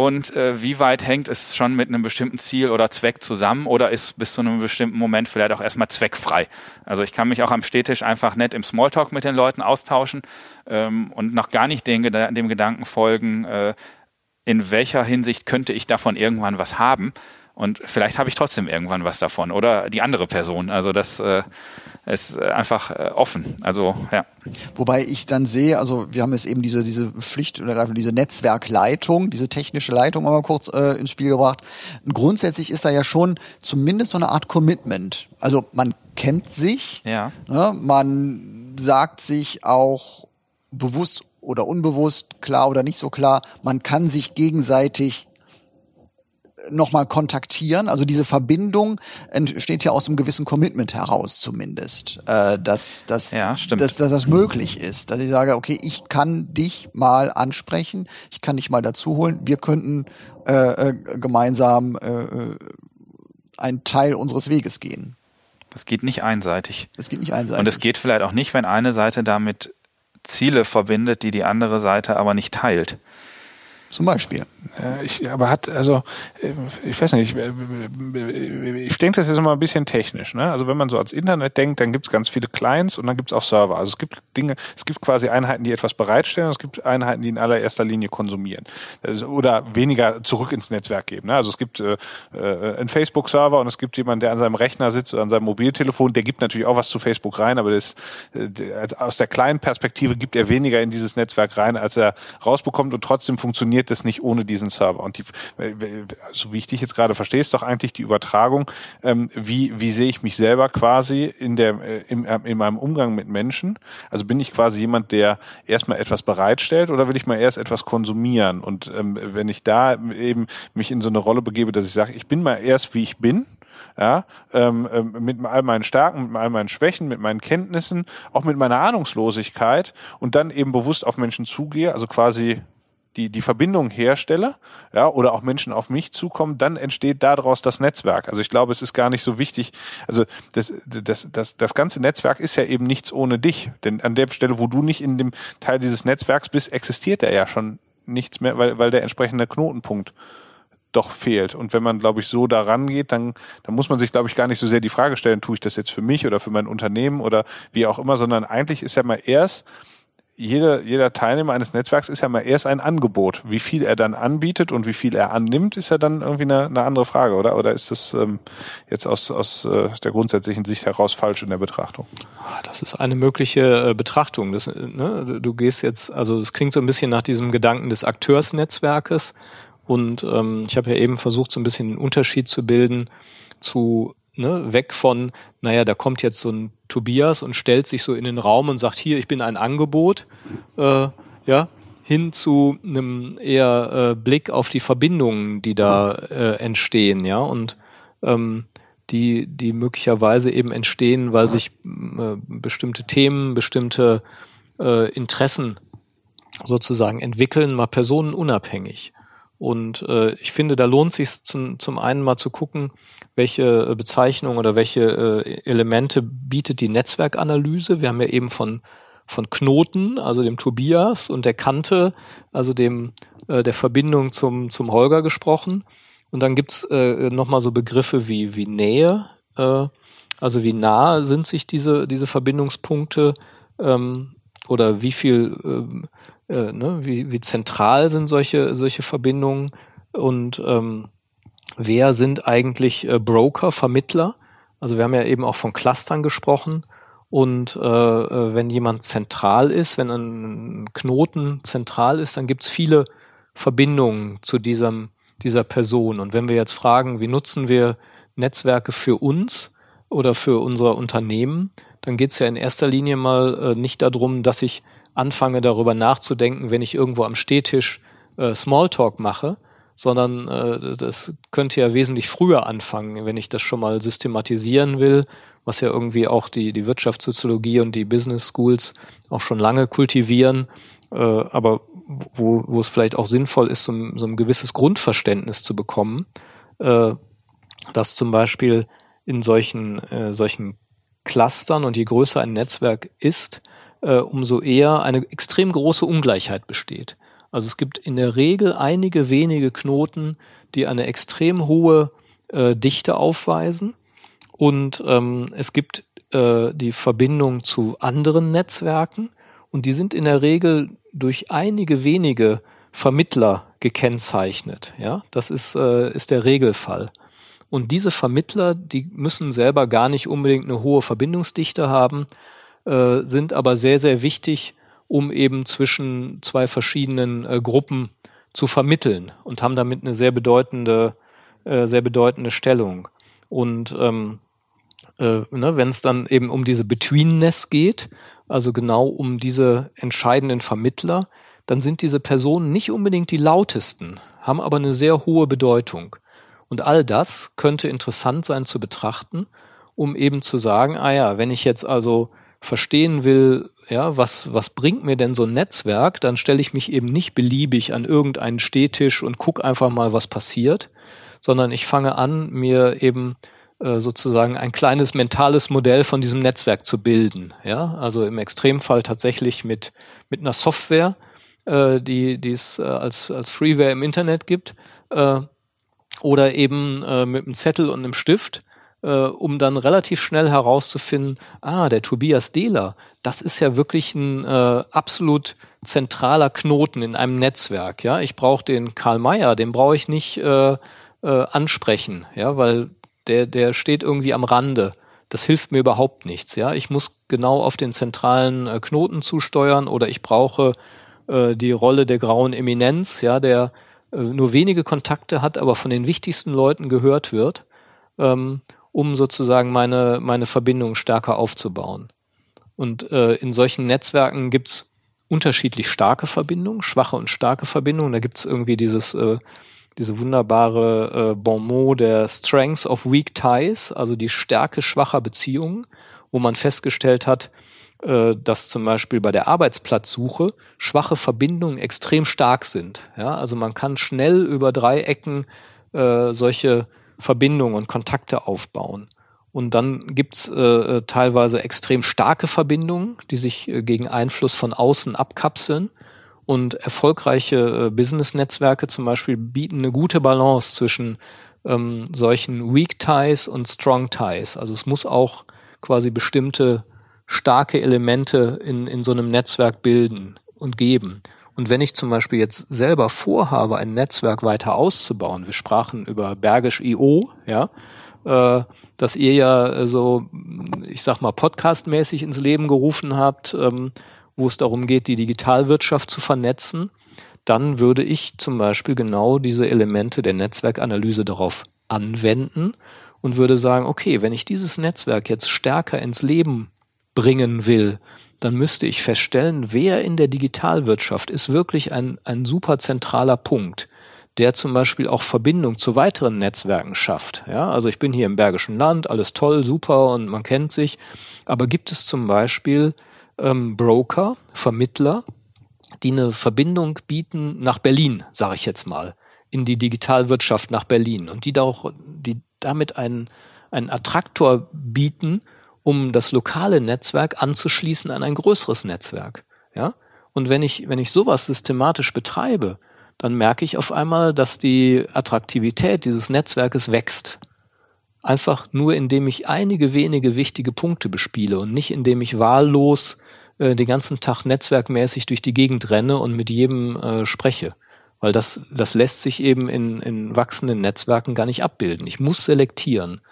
[SPEAKER 4] Und äh, wie weit hängt es schon mit einem bestimmten Ziel oder Zweck zusammen oder ist bis zu einem bestimmten Moment vielleicht auch erstmal zweckfrei. Also ich kann mich auch am Städtisch einfach nett im Smalltalk mit den Leuten austauschen ähm, und noch gar nicht den, dem Gedanken folgen, äh, in welcher Hinsicht könnte ich davon irgendwann was haben und vielleicht habe ich trotzdem irgendwann was davon oder die andere Person. Also das äh, ist äh, einfach äh, offen. Also ja.
[SPEAKER 2] Wobei ich dann sehe, also wir haben jetzt eben diese diese Pflicht oder diese Netzwerkleitung, diese technische Leitung mal kurz äh, ins Spiel gebracht. Und grundsätzlich ist da ja schon zumindest so eine Art Commitment. Also man kennt sich, ja. ne, man sagt sich auch bewusst oder unbewusst, klar oder nicht so klar, man kann sich gegenseitig nochmal kontaktieren. Also diese Verbindung entsteht ja aus einem gewissen Commitment heraus zumindest, äh, dass, dass, ja, dass, dass das möglich ist. Dass ich sage, okay, ich kann dich mal ansprechen, ich kann dich mal dazu holen, wir könnten äh, äh, gemeinsam äh, äh einen Teil unseres Weges gehen.
[SPEAKER 4] Das geht nicht einseitig.
[SPEAKER 2] Das geht nicht einseitig.
[SPEAKER 4] Und es geht vielleicht auch nicht, wenn eine Seite damit Ziele verbindet, die die andere Seite aber nicht teilt.
[SPEAKER 2] Zum Beispiel.
[SPEAKER 3] Ich, aber hat, also, ich weiß nicht, ich, ich denke, das ist immer ein bisschen technisch. Ne? Also wenn man so ans Internet denkt, dann gibt es ganz viele Clients und dann gibt es auch Server. Also es gibt Dinge, es gibt quasi Einheiten, die etwas bereitstellen und es gibt Einheiten, die in allererster Linie konsumieren. Oder weniger zurück ins Netzwerk geben. Ne? Also es gibt äh, äh, einen Facebook-Server und es gibt jemanden, der an seinem Rechner sitzt oder an seinem Mobiltelefon, der gibt natürlich auch was zu Facebook rein, aber das, äh, aus der kleinen Perspektive gibt er weniger in dieses Netzwerk rein, als er rausbekommt und trotzdem funktioniert funktioniert das nicht ohne diesen Server. Und die, so wie ich dich jetzt gerade verstehe, ist doch eigentlich die Übertragung, ähm, wie, wie sehe ich mich selber quasi in der, äh, im, äh, in meinem Umgang mit Menschen? Also bin ich quasi jemand, der erstmal etwas bereitstellt oder will ich mal erst etwas konsumieren? Und ähm, wenn ich da eben mich in so eine Rolle begebe, dass ich sage, ich bin mal erst wie ich bin, ja, ähm, ähm, mit all meinen Stärken, mit all meinen Schwächen, mit meinen Kenntnissen, auch mit meiner Ahnungslosigkeit und dann eben bewusst auf Menschen zugehe, also quasi die, die Verbindung herstelle, ja, oder auch Menschen auf mich zukommen, dann entsteht daraus das Netzwerk. Also ich glaube, es ist gar nicht so wichtig. Also das, das, das, das ganze Netzwerk ist ja eben nichts ohne dich. Denn an der Stelle, wo du nicht in dem Teil dieses Netzwerks bist, existiert er ja schon nichts mehr, weil, weil der entsprechende Knotenpunkt doch fehlt. Und wenn man, glaube ich, so da rangeht, dann, dann muss man sich, glaube ich, gar nicht so sehr die Frage stellen, tue ich das jetzt für mich oder für mein Unternehmen oder wie auch immer, sondern eigentlich ist ja mal erst jeder, jeder Teilnehmer eines Netzwerks ist ja mal erst ein Angebot. Wie viel er dann anbietet und wie viel er annimmt, ist ja dann irgendwie eine, eine andere Frage, oder? Oder ist das ähm, jetzt aus, aus äh, der grundsätzlichen Sicht heraus falsch in der Betrachtung?
[SPEAKER 1] Ah, das ist eine mögliche äh, Betrachtung. Das, ne, du gehst jetzt, also es klingt so ein bisschen nach diesem Gedanken des Akteursnetzwerkes. Und ähm, ich habe ja eben versucht, so ein bisschen einen Unterschied zu bilden zu ne, weg von, naja, da kommt jetzt so ein Tobias und stellt sich so in den Raum und sagt, hier, ich bin ein Angebot, äh, ja, hin zu einem eher äh, Blick auf die Verbindungen, die da äh, entstehen, ja, und ähm, die, die möglicherweise eben entstehen, weil sich äh, bestimmte Themen, bestimmte äh, Interessen sozusagen entwickeln, mal personenunabhängig. Und äh, ich finde, da lohnt sich zum, zum einen mal zu gucken, welche äh, Bezeichnung oder welche äh, Elemente bietet die Netzwerkanalyse. Wir haben ja eben von, von Knoten, also dem Tobias und der Kante, also dem äh, der Verbindung zum, zum Holger gesprochen. Und dann gibt's äh, nochmal so Begriffe wie, wie Nähe, äh, also wie nah sind sich diese, diese Verbindungspunkte ähm, oder wie viel ähm, äh, ne, wie, wie zentral sind solche, solche Verbindungen und ähm, wer sind eigentlich äh, Broker, Vermittler? Also wir haben ja eben auch von Clustern gesprochen. Und äh, äh wenn jemand zentral ist, wenn ein Knoten zentral ist, dann gibt's viele Verbindungen zu diesem, dieser Person. Und wenn wir jetzt fragen, wie nutzen wir Netzwerke für uns oder für unser Unternehmen, dann geht's ja in erster Linie mal äh, nicht darum, dass ich anfange darüber nachzudenken, wenn ich irgendwo am Stehtisch äh, Smalltalk mache, sondern äh, das könnte ja wesentlich früher anfangen, wenn ich das schon mal systematisieren will, was ja irgendwie auch die, die Wirtschaftssoziologie und die Business Schools auch schon lange kultivieren, äh, aber wo, wo es vielleicht auch sinnvoll ist, so, so ein gewisses Grundverständnis zu bekommen, äh, dass zum Beispiel in solchen, äh, solchen Clustern und je größer ein Netzwerk ist, äh, umso eher eine extrem große Ungleichheit besteht. Also es gibt in der Regel einige wenige Knoten, die eine extrem hohe äh, Dichte aufweisen. Und ähm, es gibt äh, die Verbindung zu anderen Netzwerken und die sind in der Regel durch einige wenige Vermittler gekennzeichnet. Ja, das ist, äh, ist der Regelfall. Und diese Vermittler, die müssen selber gar nicht unbedingt eine hohe Verbindungsdichte haben, äh, sind aber sehr, sehr wichtig, um eben zwischen zwei verschiedenen äh, Gruppen zu vermitteln und haben damit eine sehr bedeutende, äh, sehr bedeutende Stellung. Und ähm, äh, ne, wenn es dann eben um diese Betweenness geht, also genau um diese entscheidenden Vermittler, dann sind diese Personen nicht unbedingt die lautesten, haben aber eine sehr hohe Bedeutung. Und all das könnte interessant sein zu betrachten, um eben zu sagen, ah ja, wenn ich jetzt also verstehen will, ja, was, was bringt mir denn so ein Netzwerk, dann stelle ich mich eben nicht beliebig an irgendeinen Stehtisch und guck einfach mal, was passiert, sondern ich fange an, mir eben äh, sozusagen ein kleines mentales Modell von diesem Netzwerk zu bilden. Ja, also im Extremfall tatsächlich mit, mit einer Software, äh, die, die es äh, als, als Freeware im Internet gibt, äh, oder eben äh, mit einem Zettel und einem Stift äh, um dann relativ schnell herauszufinden, ah, der Tobias Dehler, das ist ja wirklich ein äh, absolut zentraler Knoten in einem Netzwerk. Ja, ich brauche den Karl Mayer, den brauche ich nicht äh, äh, ansprechen, ja, weil der der steht irgendwie am Rande. Das hilft mir überhaupt nichts. Ja, ich muss genau auf den zentralen äh, Knoten zusteuern oder ich brauche äh, die Rolle der grauen Eminenz, ja, der äh, nur wenige Kontakte hat, aber von den wichtigsten Leuten gehört wird. Ähm, um sozusagen meine, meine Verbindung stärker aufzubauen. Und äh, in solchen Netzwerken gibt's unterschiedlich starke Verbindungen, schwache und starke Verbindungen. Da gibt's irgendwie dieses, äh, diese wunderbare äh, Bon mot der Strengths of Weak Ties, also die Stärke schwacher Beziehungen, wo man festgestellt hat, äh, dass zum Beispiel bei der Arbeitsplatzsuche schwache Verbindungen extrem stark sind. Ja, also man kann schnell über drei Ecken äh, solche Verbindungen und Kontakte aufbauen. Und dann gibt's äh, äh, teilweise extrem starke Verbindungen, die sich äh, gegen Einfluss von außen abkapseln. Und erfolgreiche äh, Business-Netzwerke zum Beispiel bieten eine gute Balance zwischen ähm, solchen Weak Ties und Strong Ties. Also es muss auch quasi bestimmte starke Elemente in, in so einem Netzwerk bilden und geben. Und wenn ich zum Beispiel jetzt selber vorhabe, ein Netzwerk weiter auszubauen, wir sprachen über Bergisch.io, ja, äh, dass ihr ja so, ich sag mal, podcastmäßig ins Leben gerufen habt, ähm, wo es darum geht, die Digitalwirtschaft zu vernetzen, dann würde ich zum Beispiel genau diese Elemente der Netzwerkanalyse darauf anwenden und würde sagen, okay, wenn ich dieses Netzwerk jetzt stärker ins Leben bringen will, dann müsste ich feststellen, wer in der Digitalwirtschaft ist wirklich ein, ein super zentraler Punkt, der zum Beispiel auch Verbindung zu weiteren Netzwerken schafft. Ja, also ich bin hier im Bergischen Land, alles toll, super und man kennt sich. Aber gibt es zum Beispiel ähm, Broker, Vermittler, die eine Verbindung bieten nach Berlin, sage ich jetzt mal, in die Digitalwirtschaft nach Berlin und die da auch, die damit einen, einen Attraktor bieten, um das lokale Netzwerk anzuschließen an ein größeres Netzwerk. Ja? Und wenn ich, wenn ich sowas systematisch betreibe, dann merke ich auf einmal, dass die Attraktivität dieses Netzwerkes wächst. Einfach nur, indem ich einige wenige wichtige Punkte bespiele und nicht indem ich wahllos äh, den ganzen Tag netzwerkmäßig durch die Gegend renne und mit jedem äh, spreche. Weil das, das lässt sich eben in, in wachsenden Netzwerken gar nicht abbilden. Ich muss selektieren.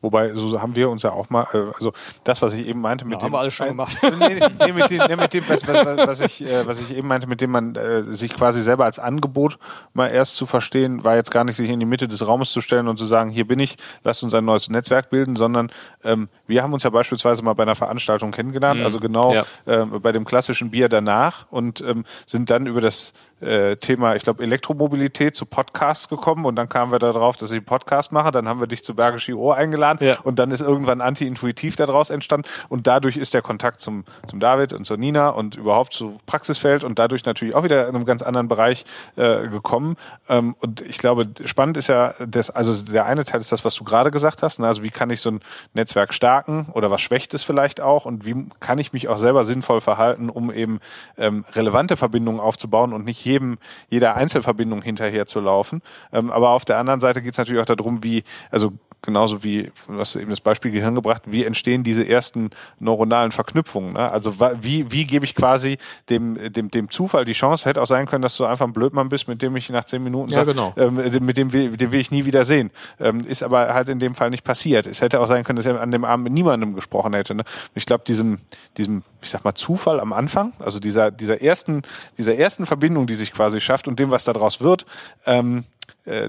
[SPEAKER 3] Wobei, so haben wir uns ja auch mal, äh, also das, was ich eben meinte mit
[SPEAKER 1] ja,
[SPEAKER 3] dem.
[SPEAKER 1] Haben wir alles schon gemacht.
[SPEAKER 3] Nee, nee, mit dem, nee, mit dem was, was, was, ich, äh, was ich eben meinte, mit dem man äh, sich quasi selber als Angebot mal erst zu verstehen, war jetzt gar nicht sich in die Mitte des Raumes zu stellen und zu sagen, hier bin ich, lasst uns ein neues Netzwerk bilden, sondern ähm, wir haben uns ja beispielsweise mal bei einer Veranstaltung kennengelernt,
[SPEAKER 1] Mhm.
[SPEAKER 3] also genau
[SPEAKER 1] Ja.
[SPEAKER 3] äh, bei dem klassischen Bier danach und ähm, sind dann über das äh, Thema, ich glaube, Elektromobilität zu Podcasts gekommen und dann kamen wir darauf, dass ich einen Podcast mache. Dann haben wir dich zu Bergisch IO eingeladen
[SPEAKER 1] Ja.
[SPEAKER 3] und dann ist irgendwann anti-intuitiv daraus entstanden und dadurch ist der Kontakt zum, zum David und zur Nina und überhaupt zu Praxisfeld und dadurch natürlich auch wieder in einem ganz anderen Bereich äh, gekommen. Ähm, und ich glaube, spannend ist ja, das, also der eine Teil ist das, was du gerade gesagt hast. Ne? Also wie kann ich so ein Netzwerk stärken oder was schwächt es vielleicht auch und wie kann ich mich auch selber sinnvoll verhalten, um eben ähm, relevante Verbindungen aufzubauen und nicht jedem, jeder Einzelverbindung hinterher zu laufen. Ähm, aber auf der anderen Seite geht es natürlich auch darum, wie, also genauso wie, du hast eben das Beispiel Gehirn gebracht, wie entstehen diese ersten neuronalen Verknüpfungen. Ne? Also wie, wie gebe ich quasi dem, dem, dem Zufall die Chance, hätte auch sein können, dass du einfach ein Blödmann bist, mit dem ich nach zehn Minuten
[SPEAKER 1] Ja,
[SPEAKER 3] sag,
[SPEAKER 1] genau.
[SPEAKER 3] ähm, mit dem will, den will ich nie wieder sehen. Ähm, ist aber halt in dem Fall nicht passiert. Es hätte auch sein können, dass er an dem Abend mit niemandem gesprochen hätte. Ne? Ich glaube, diesem, diesem, ich sag mal, Zufall am Anfang, also dieser, dieser ersten, dieser ersten Verbindung, die sich quasi schafft und dem, was daraus wird, ähm, äh,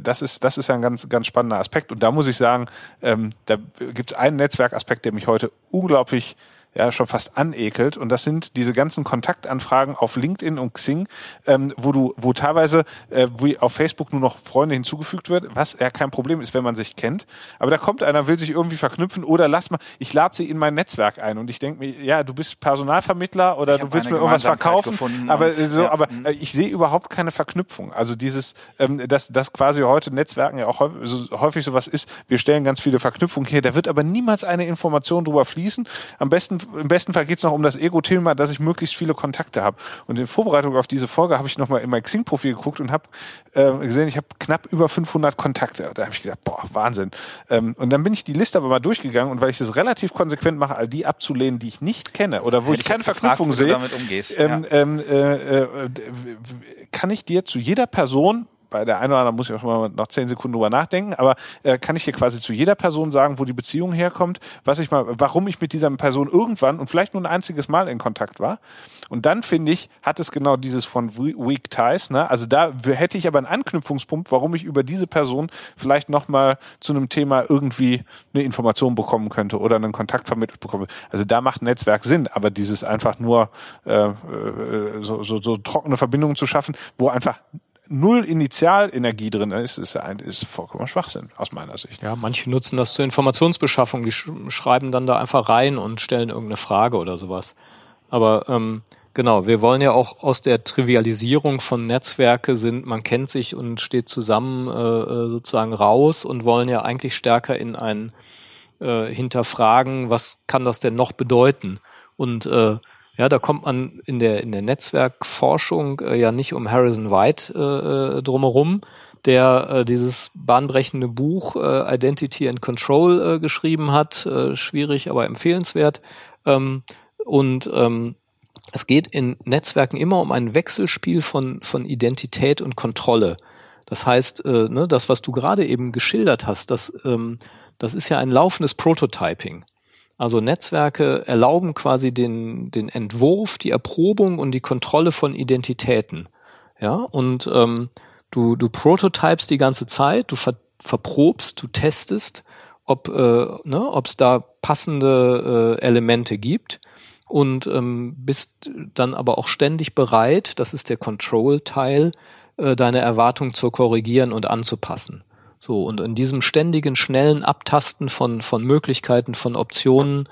[SPEAKER 3] das ist, das ist ein ganz, ganz spannender Aspekt. Und da muss ich sagen, ähm, da gibt es einen Netzwerkaspekt, der mich heute unglaublich ja schon fast anekelt und das sind diese ganzen Kontaktanfragen auf LinkedIn und Xing, ähm, wo du, wo teilweise, äh, wo auf Facebook nur noch Freunde hinzugefügt wird, was ja kein Problem ist, wenn man sich kennt. Aber da kommt einer, will sich irgendwie verknüpfen oder lass mal, ich lade sie in mein Netzwerk ein und ich denke mir, ja, du bist Personalvermittler oder
[SPEAKER 4] Ich
[SPEAKER 3] du willst mir irgendwas verkaufen, aber äh, so,
[SPEAKER 4] ja,
[SPEAKER 3] aber
[SPEAKER 4] mhm.
[SPEAKER 3] äh, ich sehe überhaupt keine Verknüpfung. Also dieses, ähm, dass das quasi heute Netzwerken ja auch häufig, so, häufig sowas ist. Wir stellen ganz viele Verknüpfungen her, da wird aber niemals eine Information drüber fließen. Am besten, im besten Fall geht es noch um das Ego-Thema, dass ich möglichst viele Kontakte habe. Und in Vorbereitung auf diese Folge habe ich nochmal in mein Xing-Profil geguckt und habe äh, gesehen, ich habe knapp über 500 Kontakte. Da habe ich gedacht, boah, Wahnsinn. Ähm, und dann bin ich die Liste aber mal durchgegangen und weil ich das relativ konsequent mache, all die abzulehnen, die ich nicht kenne oder wo ich keine Verknüpfung sehe, ähm,
[SPEAKER 4] ja.
[SPEAKER 3] ähm, äh, äh, kann ich dir zu jeder Person bei der einen oder anderen muss ich auch mal noch zehn Sekunden drüber nachdenken, aber äh, kann ich dir quasi zu jeder Person sagen, wo die Beziehung herkommt, was ich mal, warum ich mit dieser Person irgendwann und vielleicht nur ein einziges Mal in Kontakt war. Und dann finde ich, hat es genau dieses von We- Weak Ties, ne? Also da hätte ich aber einen Anknüpfungspunkt, warum ich über diese Person vielleicht nochmal zu einem Thema irgendwie eine Information bekommen könnte oder einen Kontakt vermittelt bekomme. Also da macht Netzwerk Sinn, aber dieses einfach nur äh, äh, so, so, so trockene Verbindungen zu schaffen, wo einfach null Initialenergie drin ist, ist, ein, ist vollkommen Schwachsinn aus meiner Sicht.
[SPEAKER 1] Ja, manche nutzen das zur Informationsbeschaffung. Die sch schreiben dann da einfach rein und stellen irgendeine Frage oder sowas. Aber ähm, genau, wir wollen ja auch aus der Trivialisierung von Netzwerke sind, man kennt sich und steht zusammen äh, äh, sozusagen raus und wollen ja eigentlich stärker in ein äh, Hinterfragen, was kann das denn noch bedeuten? Und äh, ja, da kommt man in der, in der Netzwerkforschung äh, ja nicht um Harrison White äh, äh, drumherum, der äh, dieses bahnbrechende Buch äh, Identity and Control äh, geschrieben hat. Äh, schwierig, aber empfehlenswert. Ähm, und ähm, es geht in Netzwerken immer um ein Wechselspiel von, von Identität und Kontrolle. Das heißt, äh, ne, das, was du gerade eben geschildert hast, das, ähm, das ist ja ein laufendes Prototyping. Also Netzwerke erlauben quasi den, den Entwurf, die Erprobung und die Kontrolle von Identitäten. Ja, und ähm, du, du prototypest die ganze Zeit, du ver, verprobst, du testest, ob äh, ne, ob es da passende äh, Elemente gibt und ähm, bist dann aber auch ständig bereit, das ist der Control-Teil, äh, deine Erwartung zu korrigieren und anzupassen. So, und in diesem ständigen, schnellen Abtasten von, von Möglichkeiten, von Optionen,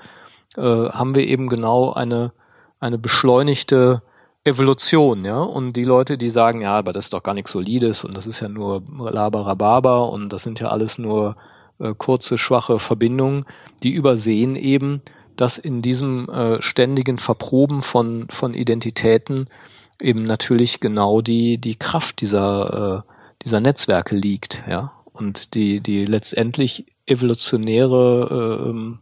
[SPEAKER 1] äh, haben wir eben genau eine, eine beschleunigte Evolution, ja. Und die Leute, die sagen, ja, aber das ist doch gar nichts Solides und das ist ja nur Labarababa und das sind ja alles nur äh, kurze, schwache Verbindungen, die übersehen eben, dass in diesem äh, ständigen Verproben von, von Identitäten eben natürlich genau die, die Kraft dieser, äh, dieser Netzwerke liegt, ja und die, die letztendlich evolutionäre äh,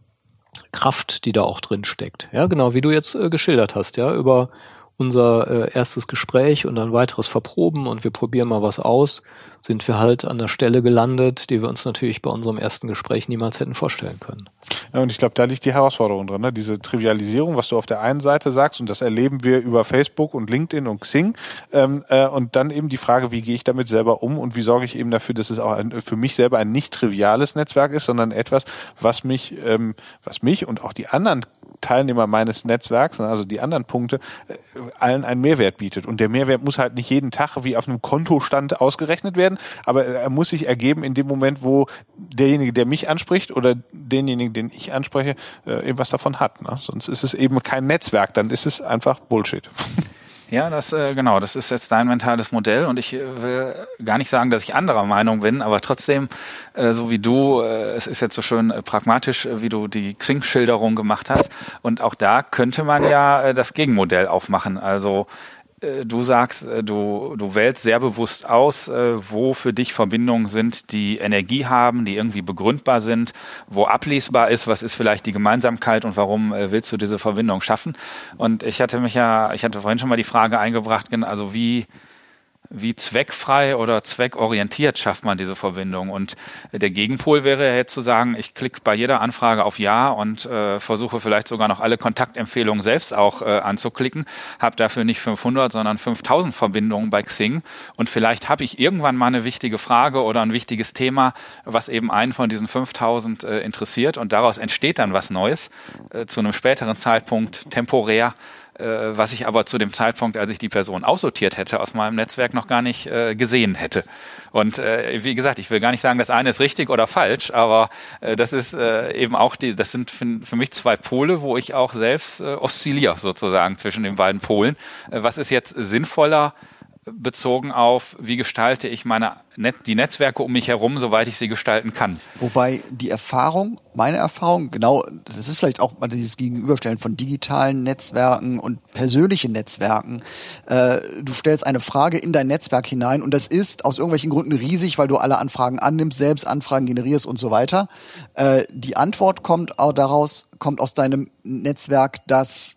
[SPEAKER 1] Kraft, die da auch drin steckt. Ja, genau, wie du jetzt äh, geschildert hast, ja, über unser äh, erstes Gespräch und dann weiteres Verproben und wir probieren mal was aus, sind wir halt an der Stelle gelandet, die wir uns natürlich bei unserem ersten Gespräch niemals hätten vorstellen können.
[SPEAKER 3] Ja, und ich glaube, da liegt die Herausforderung drin, ne? diese Trivialisierung, was du auf der einen Seite sagst, und das erleben wir über Facebook und LinkedIn und Xing, ähm, äh, und dann eben die Frage, wie gehe ich damit selber um und wie sorge ich eben dafür, dass es auch ein, für mich selber ein nicht triviales Netzwerk ist, sondern etwas, was mich, ähm, was mich und auch die anderen Teilnehmer meines Netzwerks, also die anderen Punkte, äh, allen einen Mehrwert bietet. Und der Mehrwert muss halt nicht jeden Tag wie auf einem Kontostand ausgerechnet werden, aber er muss sich ergeben in dem Moment, wo derjenige, der mich anspricht oder denjenigen, den ich anspreche, äh, eben was davon hat. Ne? Sonst ist es eben kein Netzwerk, dann ist es einfach Bullshit.
[SPEAKER 4] Ja, das äh, genau, das ist jetzt dein mentales Modell und ich äh, will gar nicht sagen, dass ich anderer Meinung bin, aber trotzdem, äh, so wie du, äh, es ist jetzt so schön äh, pragmatisch, äh, wie du die Xing-Schilderung gemacht hast und auch da könnte man ja äh, das Gegenmodell aufmachen. Also du sagst, äh, du, du wählst sehr bewusst aus, äh, wo für dich Verbindungen sind, die Energie haben, die irgendwie begründbar sind, wo ablesbar ist, was ist vielleicht die Gemeinsamkeit und warum willst du diese Verbindung schaffen? Und ich hatte mich ja, ich hatte vorhin schon mal die Frage eingebracht, also wie, wie zweckfrei oder zweckorientiert schafft man diese Verbindung. Und der Gegenpol wäre jetzt zu sagen, ich klicke bei jeder Anfrage auf Ja und äh, versuche vielleicht sogar noch alle Kontaktempfehlungen selbst auch äh, anzuklicken, habe dafür nicht 500, sondern 5000 Verbindungen bei Xing. Und vielleicht habe ich irgendwann mal eine wichtige Frage oder ein wichtiges Thema, was eben einen von diesen 5000 äh, interessiert. Und daraus entsteht dann was Neues äh, zu einem späteren Zeitpunkt temporär was ich aber zu dem Zeitpunkt, als ich die Person aussortiert hätte, aus meinem Netzwerk noch gar nicht äh, gesehen hätte. Und äh, wie gesagt, ich will gar nicht sagen, das eine ist richtig oder falsch, aber äh, das ist äh, eben auch die, das sind für, mich zwei Pole, wo ich auch selbst äh, oszilliere sozusagen zwischen den beiden Polen. Äh, was ist jetzt sinnvoller? Bezogen auf, wie gestalte ich meine Net die Netzwerke um mich herum, soweit ich sie gestalten kann.
[SPEAKER 2] Wobei die Erfahrung, meine Erfahrung, genau, das ist vielleicht auch mal dieses Gegenüberstellen von digitalen Netzwerken und persönlichen Netzwerken. Äh, du stellst eine Frage in dein Netzwerk hinein und das ist aus irgendwelchen Gründen riesig, weil du alle Anfragen annimmst, selbst Anfragen generierst und so weiter. Äh, die Antwort kommt auch daraus, kommt aus deinem Netzwerk, das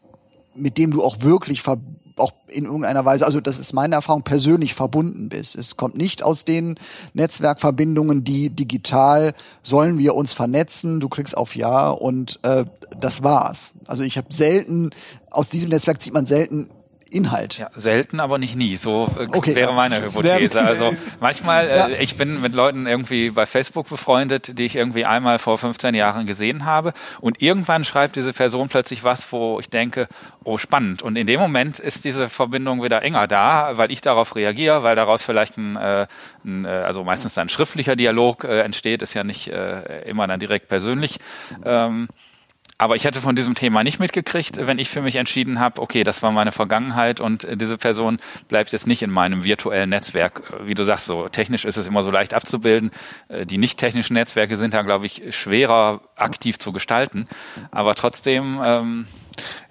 [SPEAKER 2] mit dem du auch wirklich ver auch in irgendeiner Weise, also das ist meine Erfahrung, persönlich verbunden bist. Es kommt nicht aus den Netzwerkverbindungen, die digital sollen wir uns vernetzen, du klickst auf Ja und äh, das war's. Also ich habe selten, aus diesem Netzwerk zieht man selten Inhalt.
[SPEAKER 4] Ja, selten, aber nicht nie. So äh, okay, wäre meine Hypothese. Also manchmal, äh, ja. ich bin mit Leuten irgendwie bei Facebook befreundet, die ich irgendwie einmal vor 15 Jahren gesehen habe und irgendwann schreibt diese Person plötzlich was, wo ich denke, oh spannend. Und in dem Moment ist diese Verbindung wieder enger da, weil ich darauf reagiere, weil daraus vielleicht ein, äh, ein äh, also meistens ein schriftlicher Dialog äh, entsteht, ist ja nicht äh, immer dann direkt persönlich. Ähm, aber ich hätte von diesem Thema nicht mitgekriegt, wenn ich für mich entschieden habe, okay, das war meine Vergangenheit und diese Person bleibt jetzt nicht in meinem virtuellen Netzwerk. Wie du sagst, so technisch ist es immer so leicht abzubilden. Äh, die nicht technischen Netzwerke sind da, glaube ich, schwerer aktiv zu gestalten. Aber trotzdem ähm,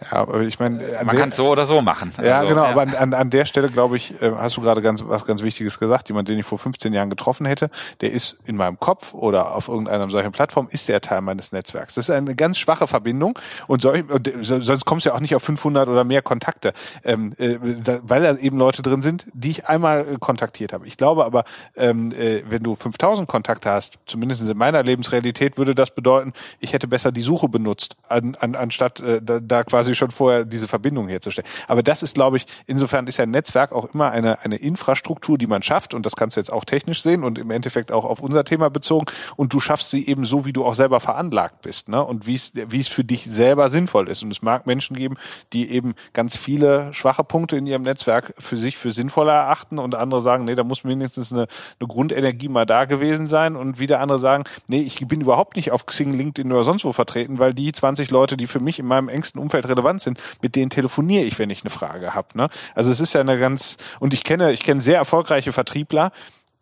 [SPEAKER 3] Ja, aber ich meine,
[SPEAKER 4] man kann es so oder so machen.
[SPEAKER 3] Ja,
[SPEAKER 4] also,
[SPEAKER 3] genau,
[SPEAKER 4] ja.
[SPEAKER 3] aber an, an, an der Stelle, glaube ich, äh, hast du gerade ganz was ganz Wichtiges gesagt. Jemand, den ich vor 15 Jahren getroffen hätte, der ist in meinem Kopf oder auf irgendeiner solchen Plattform, ist der Teil meines Netzwerks. Das ist eine ganz schwache Verbindung und, solch, und äh, sonst kommst du ja auch nicht auf 500 oder mehr Kontakte, ähm, äh, da, weil da eben Leute drin sind, die ich einmal äh, kontaktiert habe. Ich glaube aber, ähm, äh, wenn du 5000 Kontakte hast, zumindest in meiner Lebensrealität, würde das bedeuten, ich hätte besser die Suche benutzt, an, an, anstatt äh, da, da quasi schon vorher diese Verbindung herzustellen. Aber das ist, glaube ich, insofern ist ja ein Netzwerk auch immer eine, eine Infrastruktur, die man schafft und das kannst du jetzt auch technisch sehen und im Endeffekt auch auf unser Thema bezogen und du schaffst sie eben so, wie du auch selber veranlagt bist ne? und wie es wie es für dich selber sinnvoll ist. Und es mag Menschen geben, die eben ganz viele schwache Punkte in ihrem Netzwerk für sich für sinnvoller erachten und andere sagen, nee, da muss mindestens eine, eine Grundenergie mal da gewesen sein und wieder andere sagen, nee, ich bin überhaupt nicht auf Xing, LinkedIn oder sonst wo vertreten, weil die 20 Leute, die für mich in meinem engsten Umfeld relevant sind, mit denen telefoniere ich, wenn ich eine Frage habe. Ne? Also es ist ja eine ganz und ich kenne ich kenne sehr erfolgreiche Vertriebler,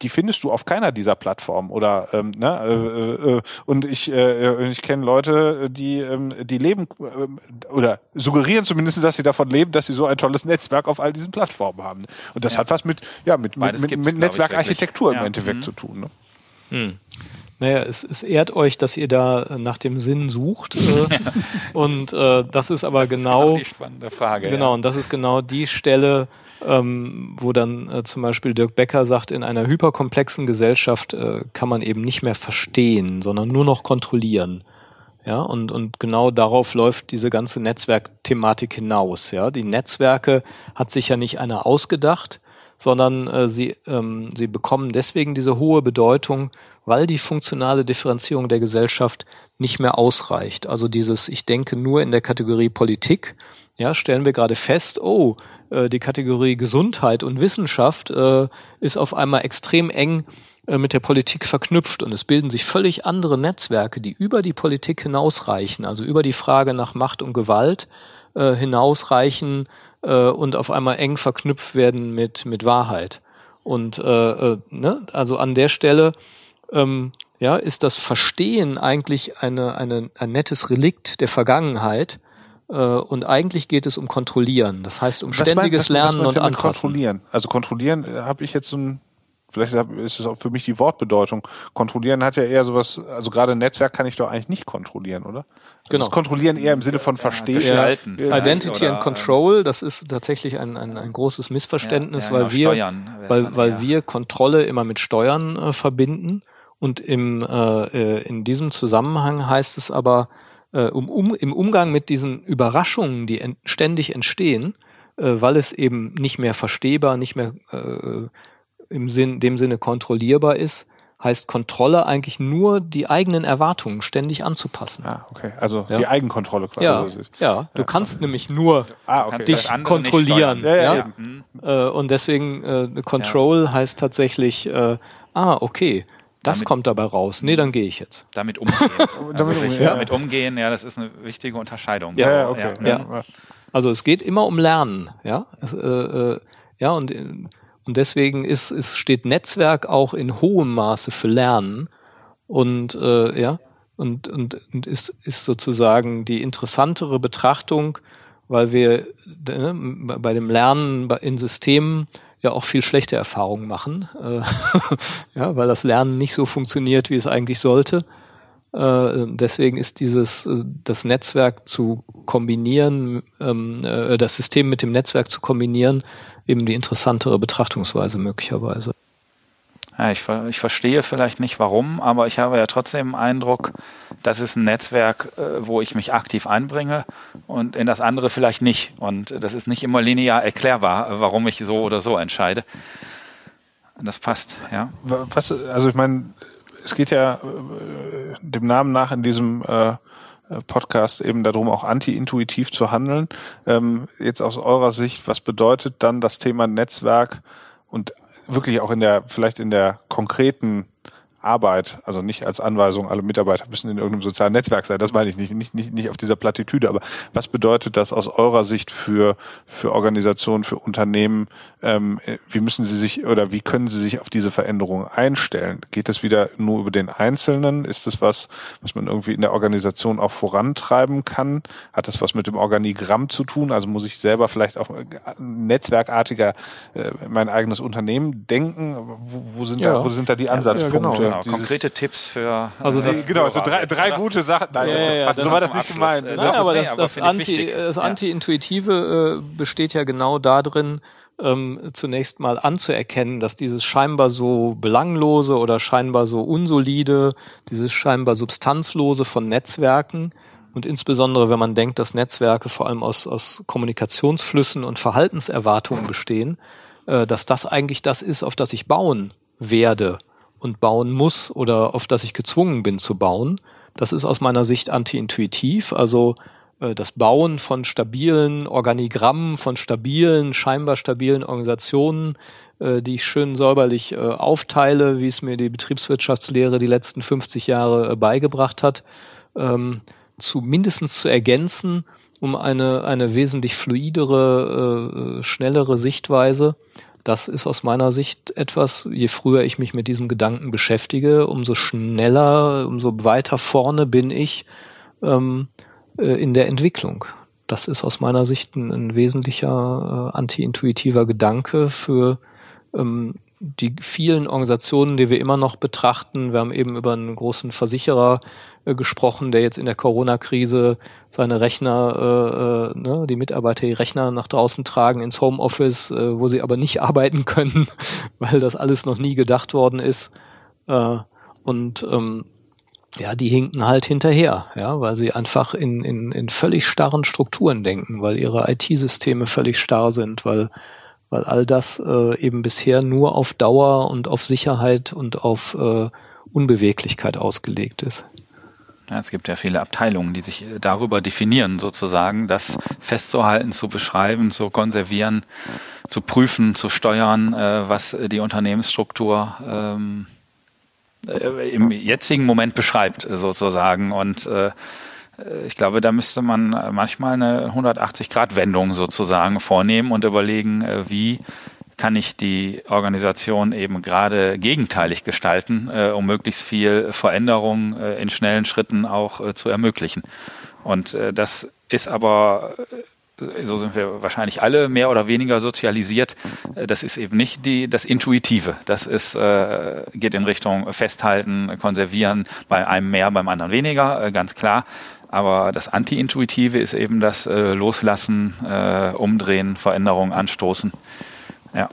[SPEAKER 3] die findest du auf keiner dieser Plattformen oder ähm, ne, äh, äh, und ich äh, ich kenne Leute, die ähm, die leben äh, oder suggerieren zumindest, dass sie davon leben, dass sie so ein tolles Netzwerk auf all diesen Plattformen haben. Und das
[SPEAKER 4] Ja.
[SPEAKER 3] hat was mit ja mit
[SPEAKER 4] Beides
[SPEAKER 3] mit, mit, mit Netzwerkarchitektur
[SPEAKER 4] wirklich.
[SPEAKER 3] im
[SPEAKER 4] Ja.
[SPEAKER 3] Endeffekt
[SPEAKER 4] Mhm.
[SPEAKER 3] zu tun. Ne?
[SPEAKER 1] Naja, es, es ehrt euch, dass ihr da äh, nach dem Sinn sucht. Äh, und äh, das ist aber
[SPEAKER 4] Das ist
[SPEAKER 1] genau,
[SPEAKER 4] die spannende Frage.
[SPEAKER 1] genau,
[SPEAKER 4] Ja.
[SPEAKER 1] und das ist genau die Stelle, ähm, wo dann äh, zum Beispiel Dirk Becker sagt, in einer hyperkomplexen Gesellschaft äh, kann man eben nicht mehr verstehen, sondern nur noch kontrollieren. Ja, und, und genau darauf läuft diese ganze Netzwerkthematik hinaus. Ja, die Netzwerke hat sich ja nicht einer ausgedacht, sondern äh, sie, ähm, sie bekommen deswegen diese hohe Bedeutung, weil die funktionale Differenzierung der Gesellschaft nicht mehr ausreicht. Also dieses, ich denke nur in der Kategorie Politik, ja, stellen wir gerade fest, oh, äh, die Kategorie Gesundheit und Wissenschaft äh, ist auf einmal extrem eng äh, mit der Politik verknüpft und es bilden sich völlig andere Netzwerke, die über die Politik hinausreichen, also über die Frage nach Macht und Gewalt hinausreichen und auf einmal eng verknüpft werden mit mit Wahrheit. Und äh, ne, also an der Stelle ähm, ja ist das Verstehen eigentlich eine, eine ein nettes Relikt der Vergangenheit. Äh, und eigentlich geht es um Kontrollieren. Das heißt um ständiges
[SPEAKER 3] was
[SPEAKER 1] Lernen und Anpassen.
[SPEAKER 3] Kontrollieren. Also kontrollieren äh, habe ich jetzt so ein Vielleicht ist es auch für mich die Wortbedeutung. Kontrollieren hat ja eher sowas, also gerade ein Netzwerk kann ich doch eigentlich nicht kontrollieren, oder? Also
[SPEAKER 1] Genau.
[SPEAKER 3] Das Kontrollieren eher im Sinne von Verstehen. Ja,
[SPEAKER 1] Identity
[SPEAKER 4] oder,
[SPEAKER 1] and Control, das ist tatsächlich ein, ein, ein großes Missverständnis,
[SPEAKER 4] Ja, ja,
[SPEAKER 1] weil
[SPEAKER 4] genau,
[SPEAKER 1] wir, weil,
[SPEAKER 4] dann
[SPEAKER 1] weil wir Kontrolle immer mit Steuern äh, verbinden und im, äh, äh, in diesem Zusammenhang heißt es aber, äh, um, um, im Umgang mit diesen Überraschungen, die en ständig entstehen, äh, weil es eben nicht mehr verstehbar, nicht mehr äh, im Sinn, dem Sinne kontrollierbar ist, heißt Kontrolle eigentlich nur die eigenen Erwartungen ständig anzupassen.
[SPEAKER 3] Ah, okay. Also
[SPEAKER 1] Ja.
[SPEAKER 3] die Eigenkontrolle quasi.
[SPEAKER 1] Ja,
[SPEAKER 3] so
[SPEAKER 1] ja, du kannst nämlich nur
[SPEAKER 3] Ah, okay.
[SPEAKER 1] dich kontrollieren.
[SPEAKER 3] Ja, ja,
[SPEAKER 1] ja,
[SPEAKER 3] eben.
[SPEAKER 1] Äh, und deswegen äh, Control heißt tatsächlich, äh, ah, okay, das
[SPEAKER 4] Damit-
[SPEAKER 1] kommt dabei raus. Nee, dann gehe ich jetzt.
[SPEAKER 4] damit umgehen. also
[SPEAKER 3] Damit ja.
[SPEAKER 4] damit umgehen, ja, das ist eine wichtige Unterscheidung.
[SPEAKER 3] Ja, ja, okay.
[SPEAKER 1] Ja. Also es geht immer um Lernen, ja. Es, äh, äh, ja, und, und deswegen ist, ist, steht Netzwerk auch in hohem Maße für Lernen und äh, ja, und, und, und ist, ist sozusagen die interessantere Betrachtung, weil wir äh, bei dem Lernen in Systemen ja auch viel schlechte Erfahrungen machen, äh, ja, weil das Lernen nicht so funktioniert, wie es eigentlich sollte. Äh, deswegen ist dieses äh, das Netzwerk zu kombinieren, ähm, äh, das System mit dem Netzwerk zu kombinieren, eben die interessantere Betrachtungsweise möglicherweise.
[SPEAKER 4] Ja, ich, ich verstehe vielleicht nicht warum, aber ich habe ja trotzdem den Eindruck, das ist ein Netzwerk, äh, wo ich mich aktiv einbringe und in das andere vielleicht nicht. Und das ist nicht immer linear erklärbar, warum ich so oder so entscheide. Das passt, ja.
[SPEAKER 3] Was, also ich meine, es geht ja äh, dem Namen nach in diesem äh, Podcast eben darum, auch anti-intuitiv zu handeln. Ähm, jetzt aus eurer Sicht, was bedeutet dann das Thema Netzwerk und wirklich auch in der, vielleicht in der konkreten Arbeit, also nicht als Anweisung, alle Mitarbeiter müssen in irgendeinem sozialen Netzwerk sein, das meine ich nicht, nicht, nicht, nicht auf dieser Plattitüde, aber was bedeutet das aus eurer Sicht für, für Organisationen, für Unternehmen, ähm, wie müssen sie sich oder wie können sie sich auf diese Veränderung einstellen? Geht es wieder nur über den Einzelnen? Ist das was, was man irgendwie in der Organisation auch vorantreiben kann? Hat das was mit dem Organigramm zu tun? Also muss ich selber vielleicht auch netzwerkartiger äh, mein eigenes Unternehmen denken? Wo, wo sind ja. da, wo sind da die Ansatzpunkte?
[SPEAKER 4] Ja, genau. Genau. Konkrete Tipps für
[SPEAKER 3] also das, genau, also drei, drei gute Sachen. Nein,
[SPEAKER 1] ja, ja,
[SPEAKER 3] das, so war das nicht gemeint.
[SPEAKER 1] Nein, aber das, das, Anti, das Anti-Intuitive äh, besteht ja genau darin, ähm, zunächst mal anzuerkennen, dass dieses scheinbar so belanglose oder scheinbar so unsolide, dieses scheinbar substanzlose von Netzwerken und insbesondere wenn man denkt, dass Netzwerke vor allem aus, aus Kommunikationsflüssen und Verhaltenserwartungen bestehen, äh, dass das eigentlich das ist, auf das ich bauen werde und bauen muss oder auf das ich gezwungen bin zu bauen. Das ist aus meiner Sicht anti-intuitiv. Also äh, das Bauen von stabilen Organigrammen, von stabilen, scheinbar stabilen Organisationen, äh, die ich schön säuberlich äh, aufteile, wie es mir die Betriebswirtschaftslehre die letzten 50 Jahre beigebracht hat, ähm, zu mindestens zu ergänzen, um eine, eine wesentlich fluidere, schnellere Sichtweise. Das ist aus meiner Sicht etwas, je früher ich mich mit diesem Gedanken beschäftige, umso schneller, umso weiter vorne bin ich, ähm, äh, in der Entwicklung. Das ist aus meiner Sicht ein, ein wesentlicher äh, anti-intuitiver Gedanke für ähm, die vielen Organisationen, die wir immer noch betrachten. Wir haben eben über einen großen Versicherer äh, gesprochen, der jetzt in der Corona-Krise seine Rechner, äh, äh, ne, die Mitarbeiter die Rechner nach draußen tragen ins Homeoffice, äh, wo sie aber nicht arbeiten können, weil das alles noch nie gedacht worden ist. Äh, und ähm, ja, die hinken halt hinterher, ja, weil sie einfach in, in, in völlig starren Strukturen denken, weil ihre IT-Systeme völlig starr sind, weil, weil all das äh, eben bisher nur auf Dauer und auf Sicherheit und auf äh, Unbeweglichkeit ausgelegt ist.
[SPEAKER 4] Ja, es gibt ja viele Abteilungen, die sich darüber definieren, sozusagen, das festzuhalten, zu beschreiben, zu konservieren, zu prüfen, zu steuern, äh, was die Unternehmensstruktur ähm, äh, im jetzigen Moment beschreibt, sozusagen. Und äh, ich glaube, da müsste man manchmal eine 180-Grad-Wendung sozusagen vornehmen und überlegen, äh, wie kann ich die Organisation eben gerade gegenteilig gestalten, äh, um möglichst viel Veränderung äh, in schnellen Schritten auch äh, zu ermöglichen. Und äh, das ist aber so sind wir wahrscheinlich alle mehr oder weniger sozialisiert. Das ist eben nicht die, das Intuitive. Das ist, äh, geht in Richtung Festhalten, Konservieren, bei einem mehr, beim anderen weniger, äh, ganz klar. Aber das Anti-Intuitive ist eben das äh, Loslassen, äh, Umdrehen, Veränderung, Anstoßen. Ja.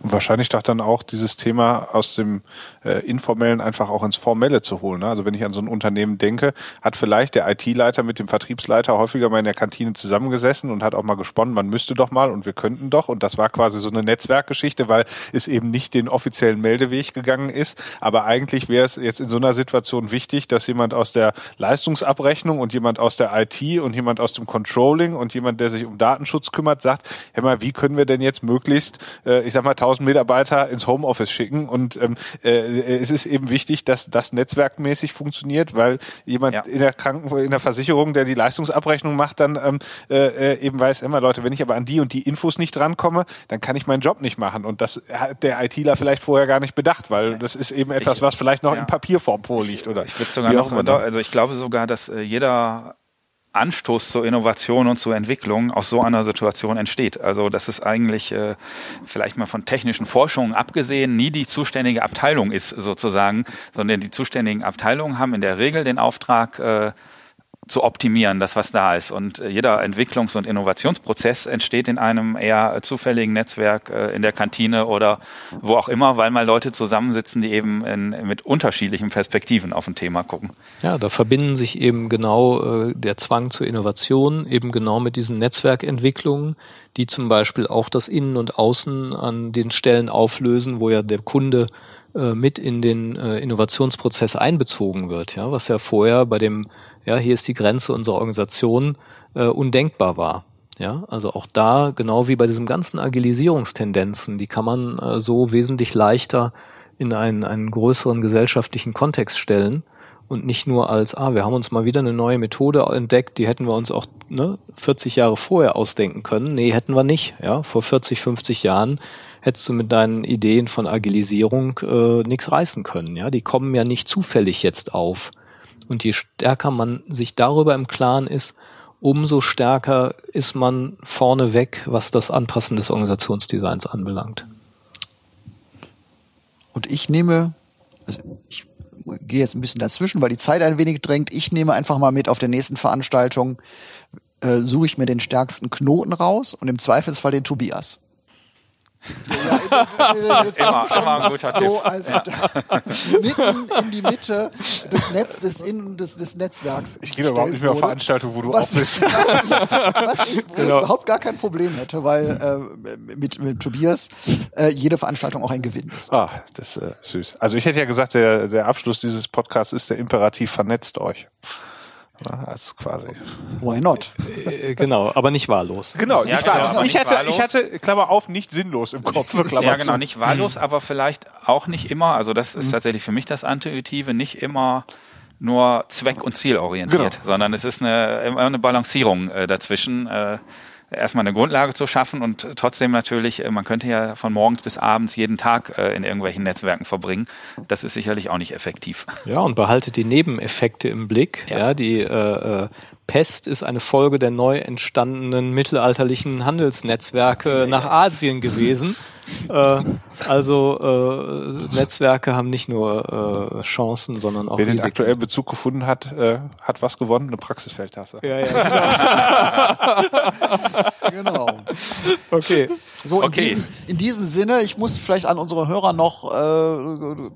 [SPEAKER 3] Und wahrscheinlich doch dann auch dieses Thema aus dem äh, Informellen einfach auch ins Formelle zu holen. Ne? Also wenn ich an so ein Unternehmen denke, hat vielleicht der IT-Leiter mit dem Vertriebsleiter häufiger mal in der Kantine zusammengesessen und hat auch mal gesponnen, man müsste doch mal und wir könnten doch. Und das war quasi so eine Netzwerkgeschichte, weil es eben nicht den offiziellen Meldeweg gegangen ist. Aber eigentlich wäre es jetzt in so einer Situation wichtig, dass jemand aus der Leistungsabrechnung und jemand aus der IT und jemand aus dem Controlling und jemand, der sich um Datenschutz kümmert, sagt, hör mal, wie können wir denn jetzt möglichst, äh, ich sag mal, 1000 Mitarbeiter ins Homeoffice schicken und ähm, äh, es ist eben wichtig, dass das netzwerkmäßig funktioniert, weil jemand ja. in der Kranken in der Versicherung, der die Leistungsabrechnung macht, dann ähm, äh, äh, eben weiß immer, Leute, wenn ich aber an die und die Infos nicht drankomme, dann kann ich meinen Job nicht machen. Und das hat der ITler vielleicht vorher gar nicht bedacht, weil das ist eben etwas, was vielleicht noch ja. in Papierform vorliegt. Oder
[SPEAKER 4] ich würde sogar noch, ne? also ich glaube sogar, dass äh, jeder Anstoß zur Innovation und zur Entwicklung aus so einer Situation entsteht. Also das ist eigentlich äh, vielleicht mal von technischen Forschungen abgesehen nie die zuständige Abteilung ist sozusagen, sondern die zuständigen Abteilungen haben in der Regel den Auftrag, äh, zu optimieren, das was da ist. Und äh, jeder Entwicklungs- und Innovationsprozess entsteht in einem eher zufälligen Netzwerk äh, in der Kantine oder wo auch immer, weil mal Leute zusammensitzen, die eben in, mit unterschiedlichen Perspektiven auf ein Thema gucken.
[SPEAKER 1] Ja, da verbinden sich eben genau äh, der Zwang zur Innovation eben genau mit diesen Netzwerkentwicklungen, die zum Beispiel auch das Innen und Außen an den Stellen auflösen, wo ja der Kunde mit in den Innovationsprozess einbezogen wird, ja, was ja vorher bei dem ja, hier ist die Grenze unserer Organisation, äh, undenkbar war. Ja, also auch da, genau wie bei diesen ganzen Agilisierungstendenzen, die kann man äh, so wesentlich leichter in einen, einen größeren gesellschaftlichen Kontext stellen und nicht nur als, ah, wir haben uns mal wieder eine neue Methode entdeckt, die hätten wir uns auch ne, 40 Jahre vorher ausdenken können. Nee, hätten wir nicht. Ja, vor 40, 50 Jahren hättest du mit deinen Ideen von Agilisierung äh, nichts reißen können. Ja, die kommen ja nicht zufällig jetzt auf. Und je stärker man sich darüber im Klaren ist, umso stärker ist man vorneweg, was das Anpassen des Organisationsdesigns anbelangt.
[SPEAKER 2] Und ich nehme, also ich gehe jetzt ein bisschen dazwischen, weil die Zeit ein wenig drängt. Ich nehme einfach mal mit auf der nächsten Veranstaltung, äh, suche ich mir den stärksten Knoten raus und im Zweifelsfall den Tobias.
[SPEAKER 4] Ja, immer, immer ein guter
[SPEAKER 2] so als ja. mitten in die Mitte des Netz, des, in, des, des Netzwerks.
[SPEAKER 3] Ich gehe überhaupt nicht mehr auf Veranstaltungen, wo du
[SPEAKER 2] was,
[SPEAKER 3] auch bist.
[SPEAKER 2] Was ich, was ich genau. überhaupt gar kein Problem hätte, weil äh, mit, mit Tobias äh, jede Veranstaltung auch ein Gewinn ist.
[SPEAKER 3] Ah, das ist äh, süß. Also ich hätte ja gesagt, der, der Abschluss dieses Podcasts ist der Imperativ, vernetzt euch. Also quasi.
[SPEAKER 2] Why not?
[SPEAKER 1] Äh, genau, aber nicht wahllos.
[SPEAKER 3] Genau,
[SPEAKER 4] ja,
[SPEAKER 3] nicht
[SPEAKER 4] genau,
[SPEAKER 3] wahllos. Ich,
[SPEAKER 4] nicht
[SPEAKER 3] hatte,
[SPEAKER 4] wahllos.
[SPEAKER 3] ich hatte, Klammer auf, nicht sinnlos im Kopf. Klammer
[SPEAKER 4] ja, genau,
[SPEAKER 3] zu.
[SPEAKER 4] nicht wahllos, aber vielleicht auch nicht immer. Also das ist tatsächlich für mich das Intuitive, nicht immer nur zweck- und zielorientiert,
[SPEAKER 3] Genau.
[SPEAKER 4] sondern es ist eine, immer eine Balancierung äh, dazwischen. Äh, erstmal eine Grundlage zu schaffen und trotzdem natürlich, äh, man könnte ja von morgens bis abends jeden Tag äh, in irgendwelchen Netzwerken verbringen. Das ist sicherlich auch nicht effektiv.
[SPEAKER 1] Ja, und behaltet die Nebeneffekte im Blick. Ja,
[SPEAKER 4] Ja.
[SPEAKER 1] die äh, äh, Pest ist eine Folge der neu entstandenen mittelalterlichen Handelsnetzwerke nach Asien gewesen. Äh, also äh, Netzwerke haben nicht nur äh, Chancen, sondern auch
[SPEAKER 3] Wer den aktuellen Bezug gefunden hat, äh, hat was gewonnen, eine Praxisfeldtasse.
[SPEAKER 1] Ja, ja,
[SPEAKER 2] Genau.
[SPEAKER 1] okay.
[SPEAKER 2] So, in,
[SPEAKER 4] Okay.
[SPEAKER 2] diesem, in diesem Sinne, ich muss vielleicht an unsere Hörer noch äh,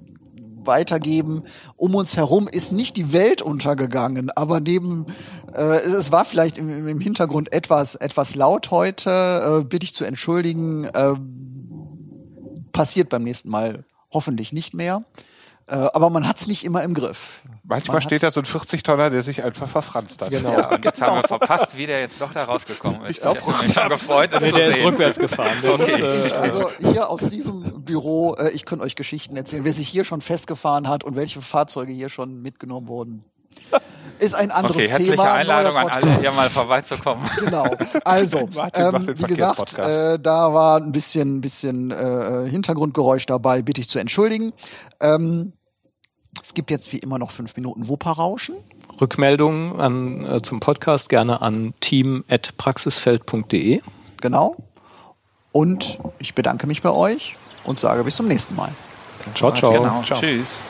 [SPEAKER 2] weitergeben, um uns herum ist nicht die Welt untergegangen, aber neben, äh, es war vielleicht im, im Hintergrund etwas, etwas laut heute, äh, bitte ich zu entschuldigen, äh, passiert beim nächsten Mal hoffentlich nicht mehr. Äh, aber man hat's nicht immer im Griff.
[SPEAKER 3] Manchmal
[SPEAKER 2] Man
[SPEAKER 3] steht da so ein 40-Tonner, der sich einfach verfranst hat.
[SPEAKER 1] Genau.
[SPEAKER 4] Ja, und jetzt haben wir verpasst, wie der jetzt doch da rausgekommen ist. Ich, habe mich schon gefreut, das
[SPEAKER 1] Nee,
[SPEAKER 4] zu
[SPEAKER 1] der ist
[SPEAKER 4] sehen.
[SPEAKER 1] rückwärts gefahren.
[SPEAKER 4] Okay.
[SPEAKER 1] ist, äh,
[SPEAKER 2] Also hier aus diesem Büro, äh, ich könnte euch Geschichten erzählen, wer sich hier schon festgefahren hat und welche Fahrzeuge hier schon mitgenommen wurden. Ist ein anderes
[SPEAKER 4] Okay, herzliche
[SPEAKER 2] Thema.
[SPEAKER 4] Einladung an alle, hier mal vorbeizukommen.
[SPEAKER 2] Genau. Also,
[SPEAKER 3] Martin
[SPEAKER 2] ähm, wie gesagt, äh, da war ein bisschen, bisschen äh, Hintergrundgeräusch dabei, bitte ich zu entschuldigen. Ähm, es gibt jetzt wie immer noch fünf Minuten Wupperrauschen.
[SPEAKER 1] Rückmeldungen an, äh, zum Podcast gerne an team.praxisfeld.de.
[SPEAKER 2] Genau. Und ich bedanke mich bei euch und sage bis zum nächsten Mal.
[SPEAKER 1] Ciao, ciao.
[SPEAKER 4] Genau.
[SPEAKER 3] Ciao.
[SPEAKER 4] Tschüss.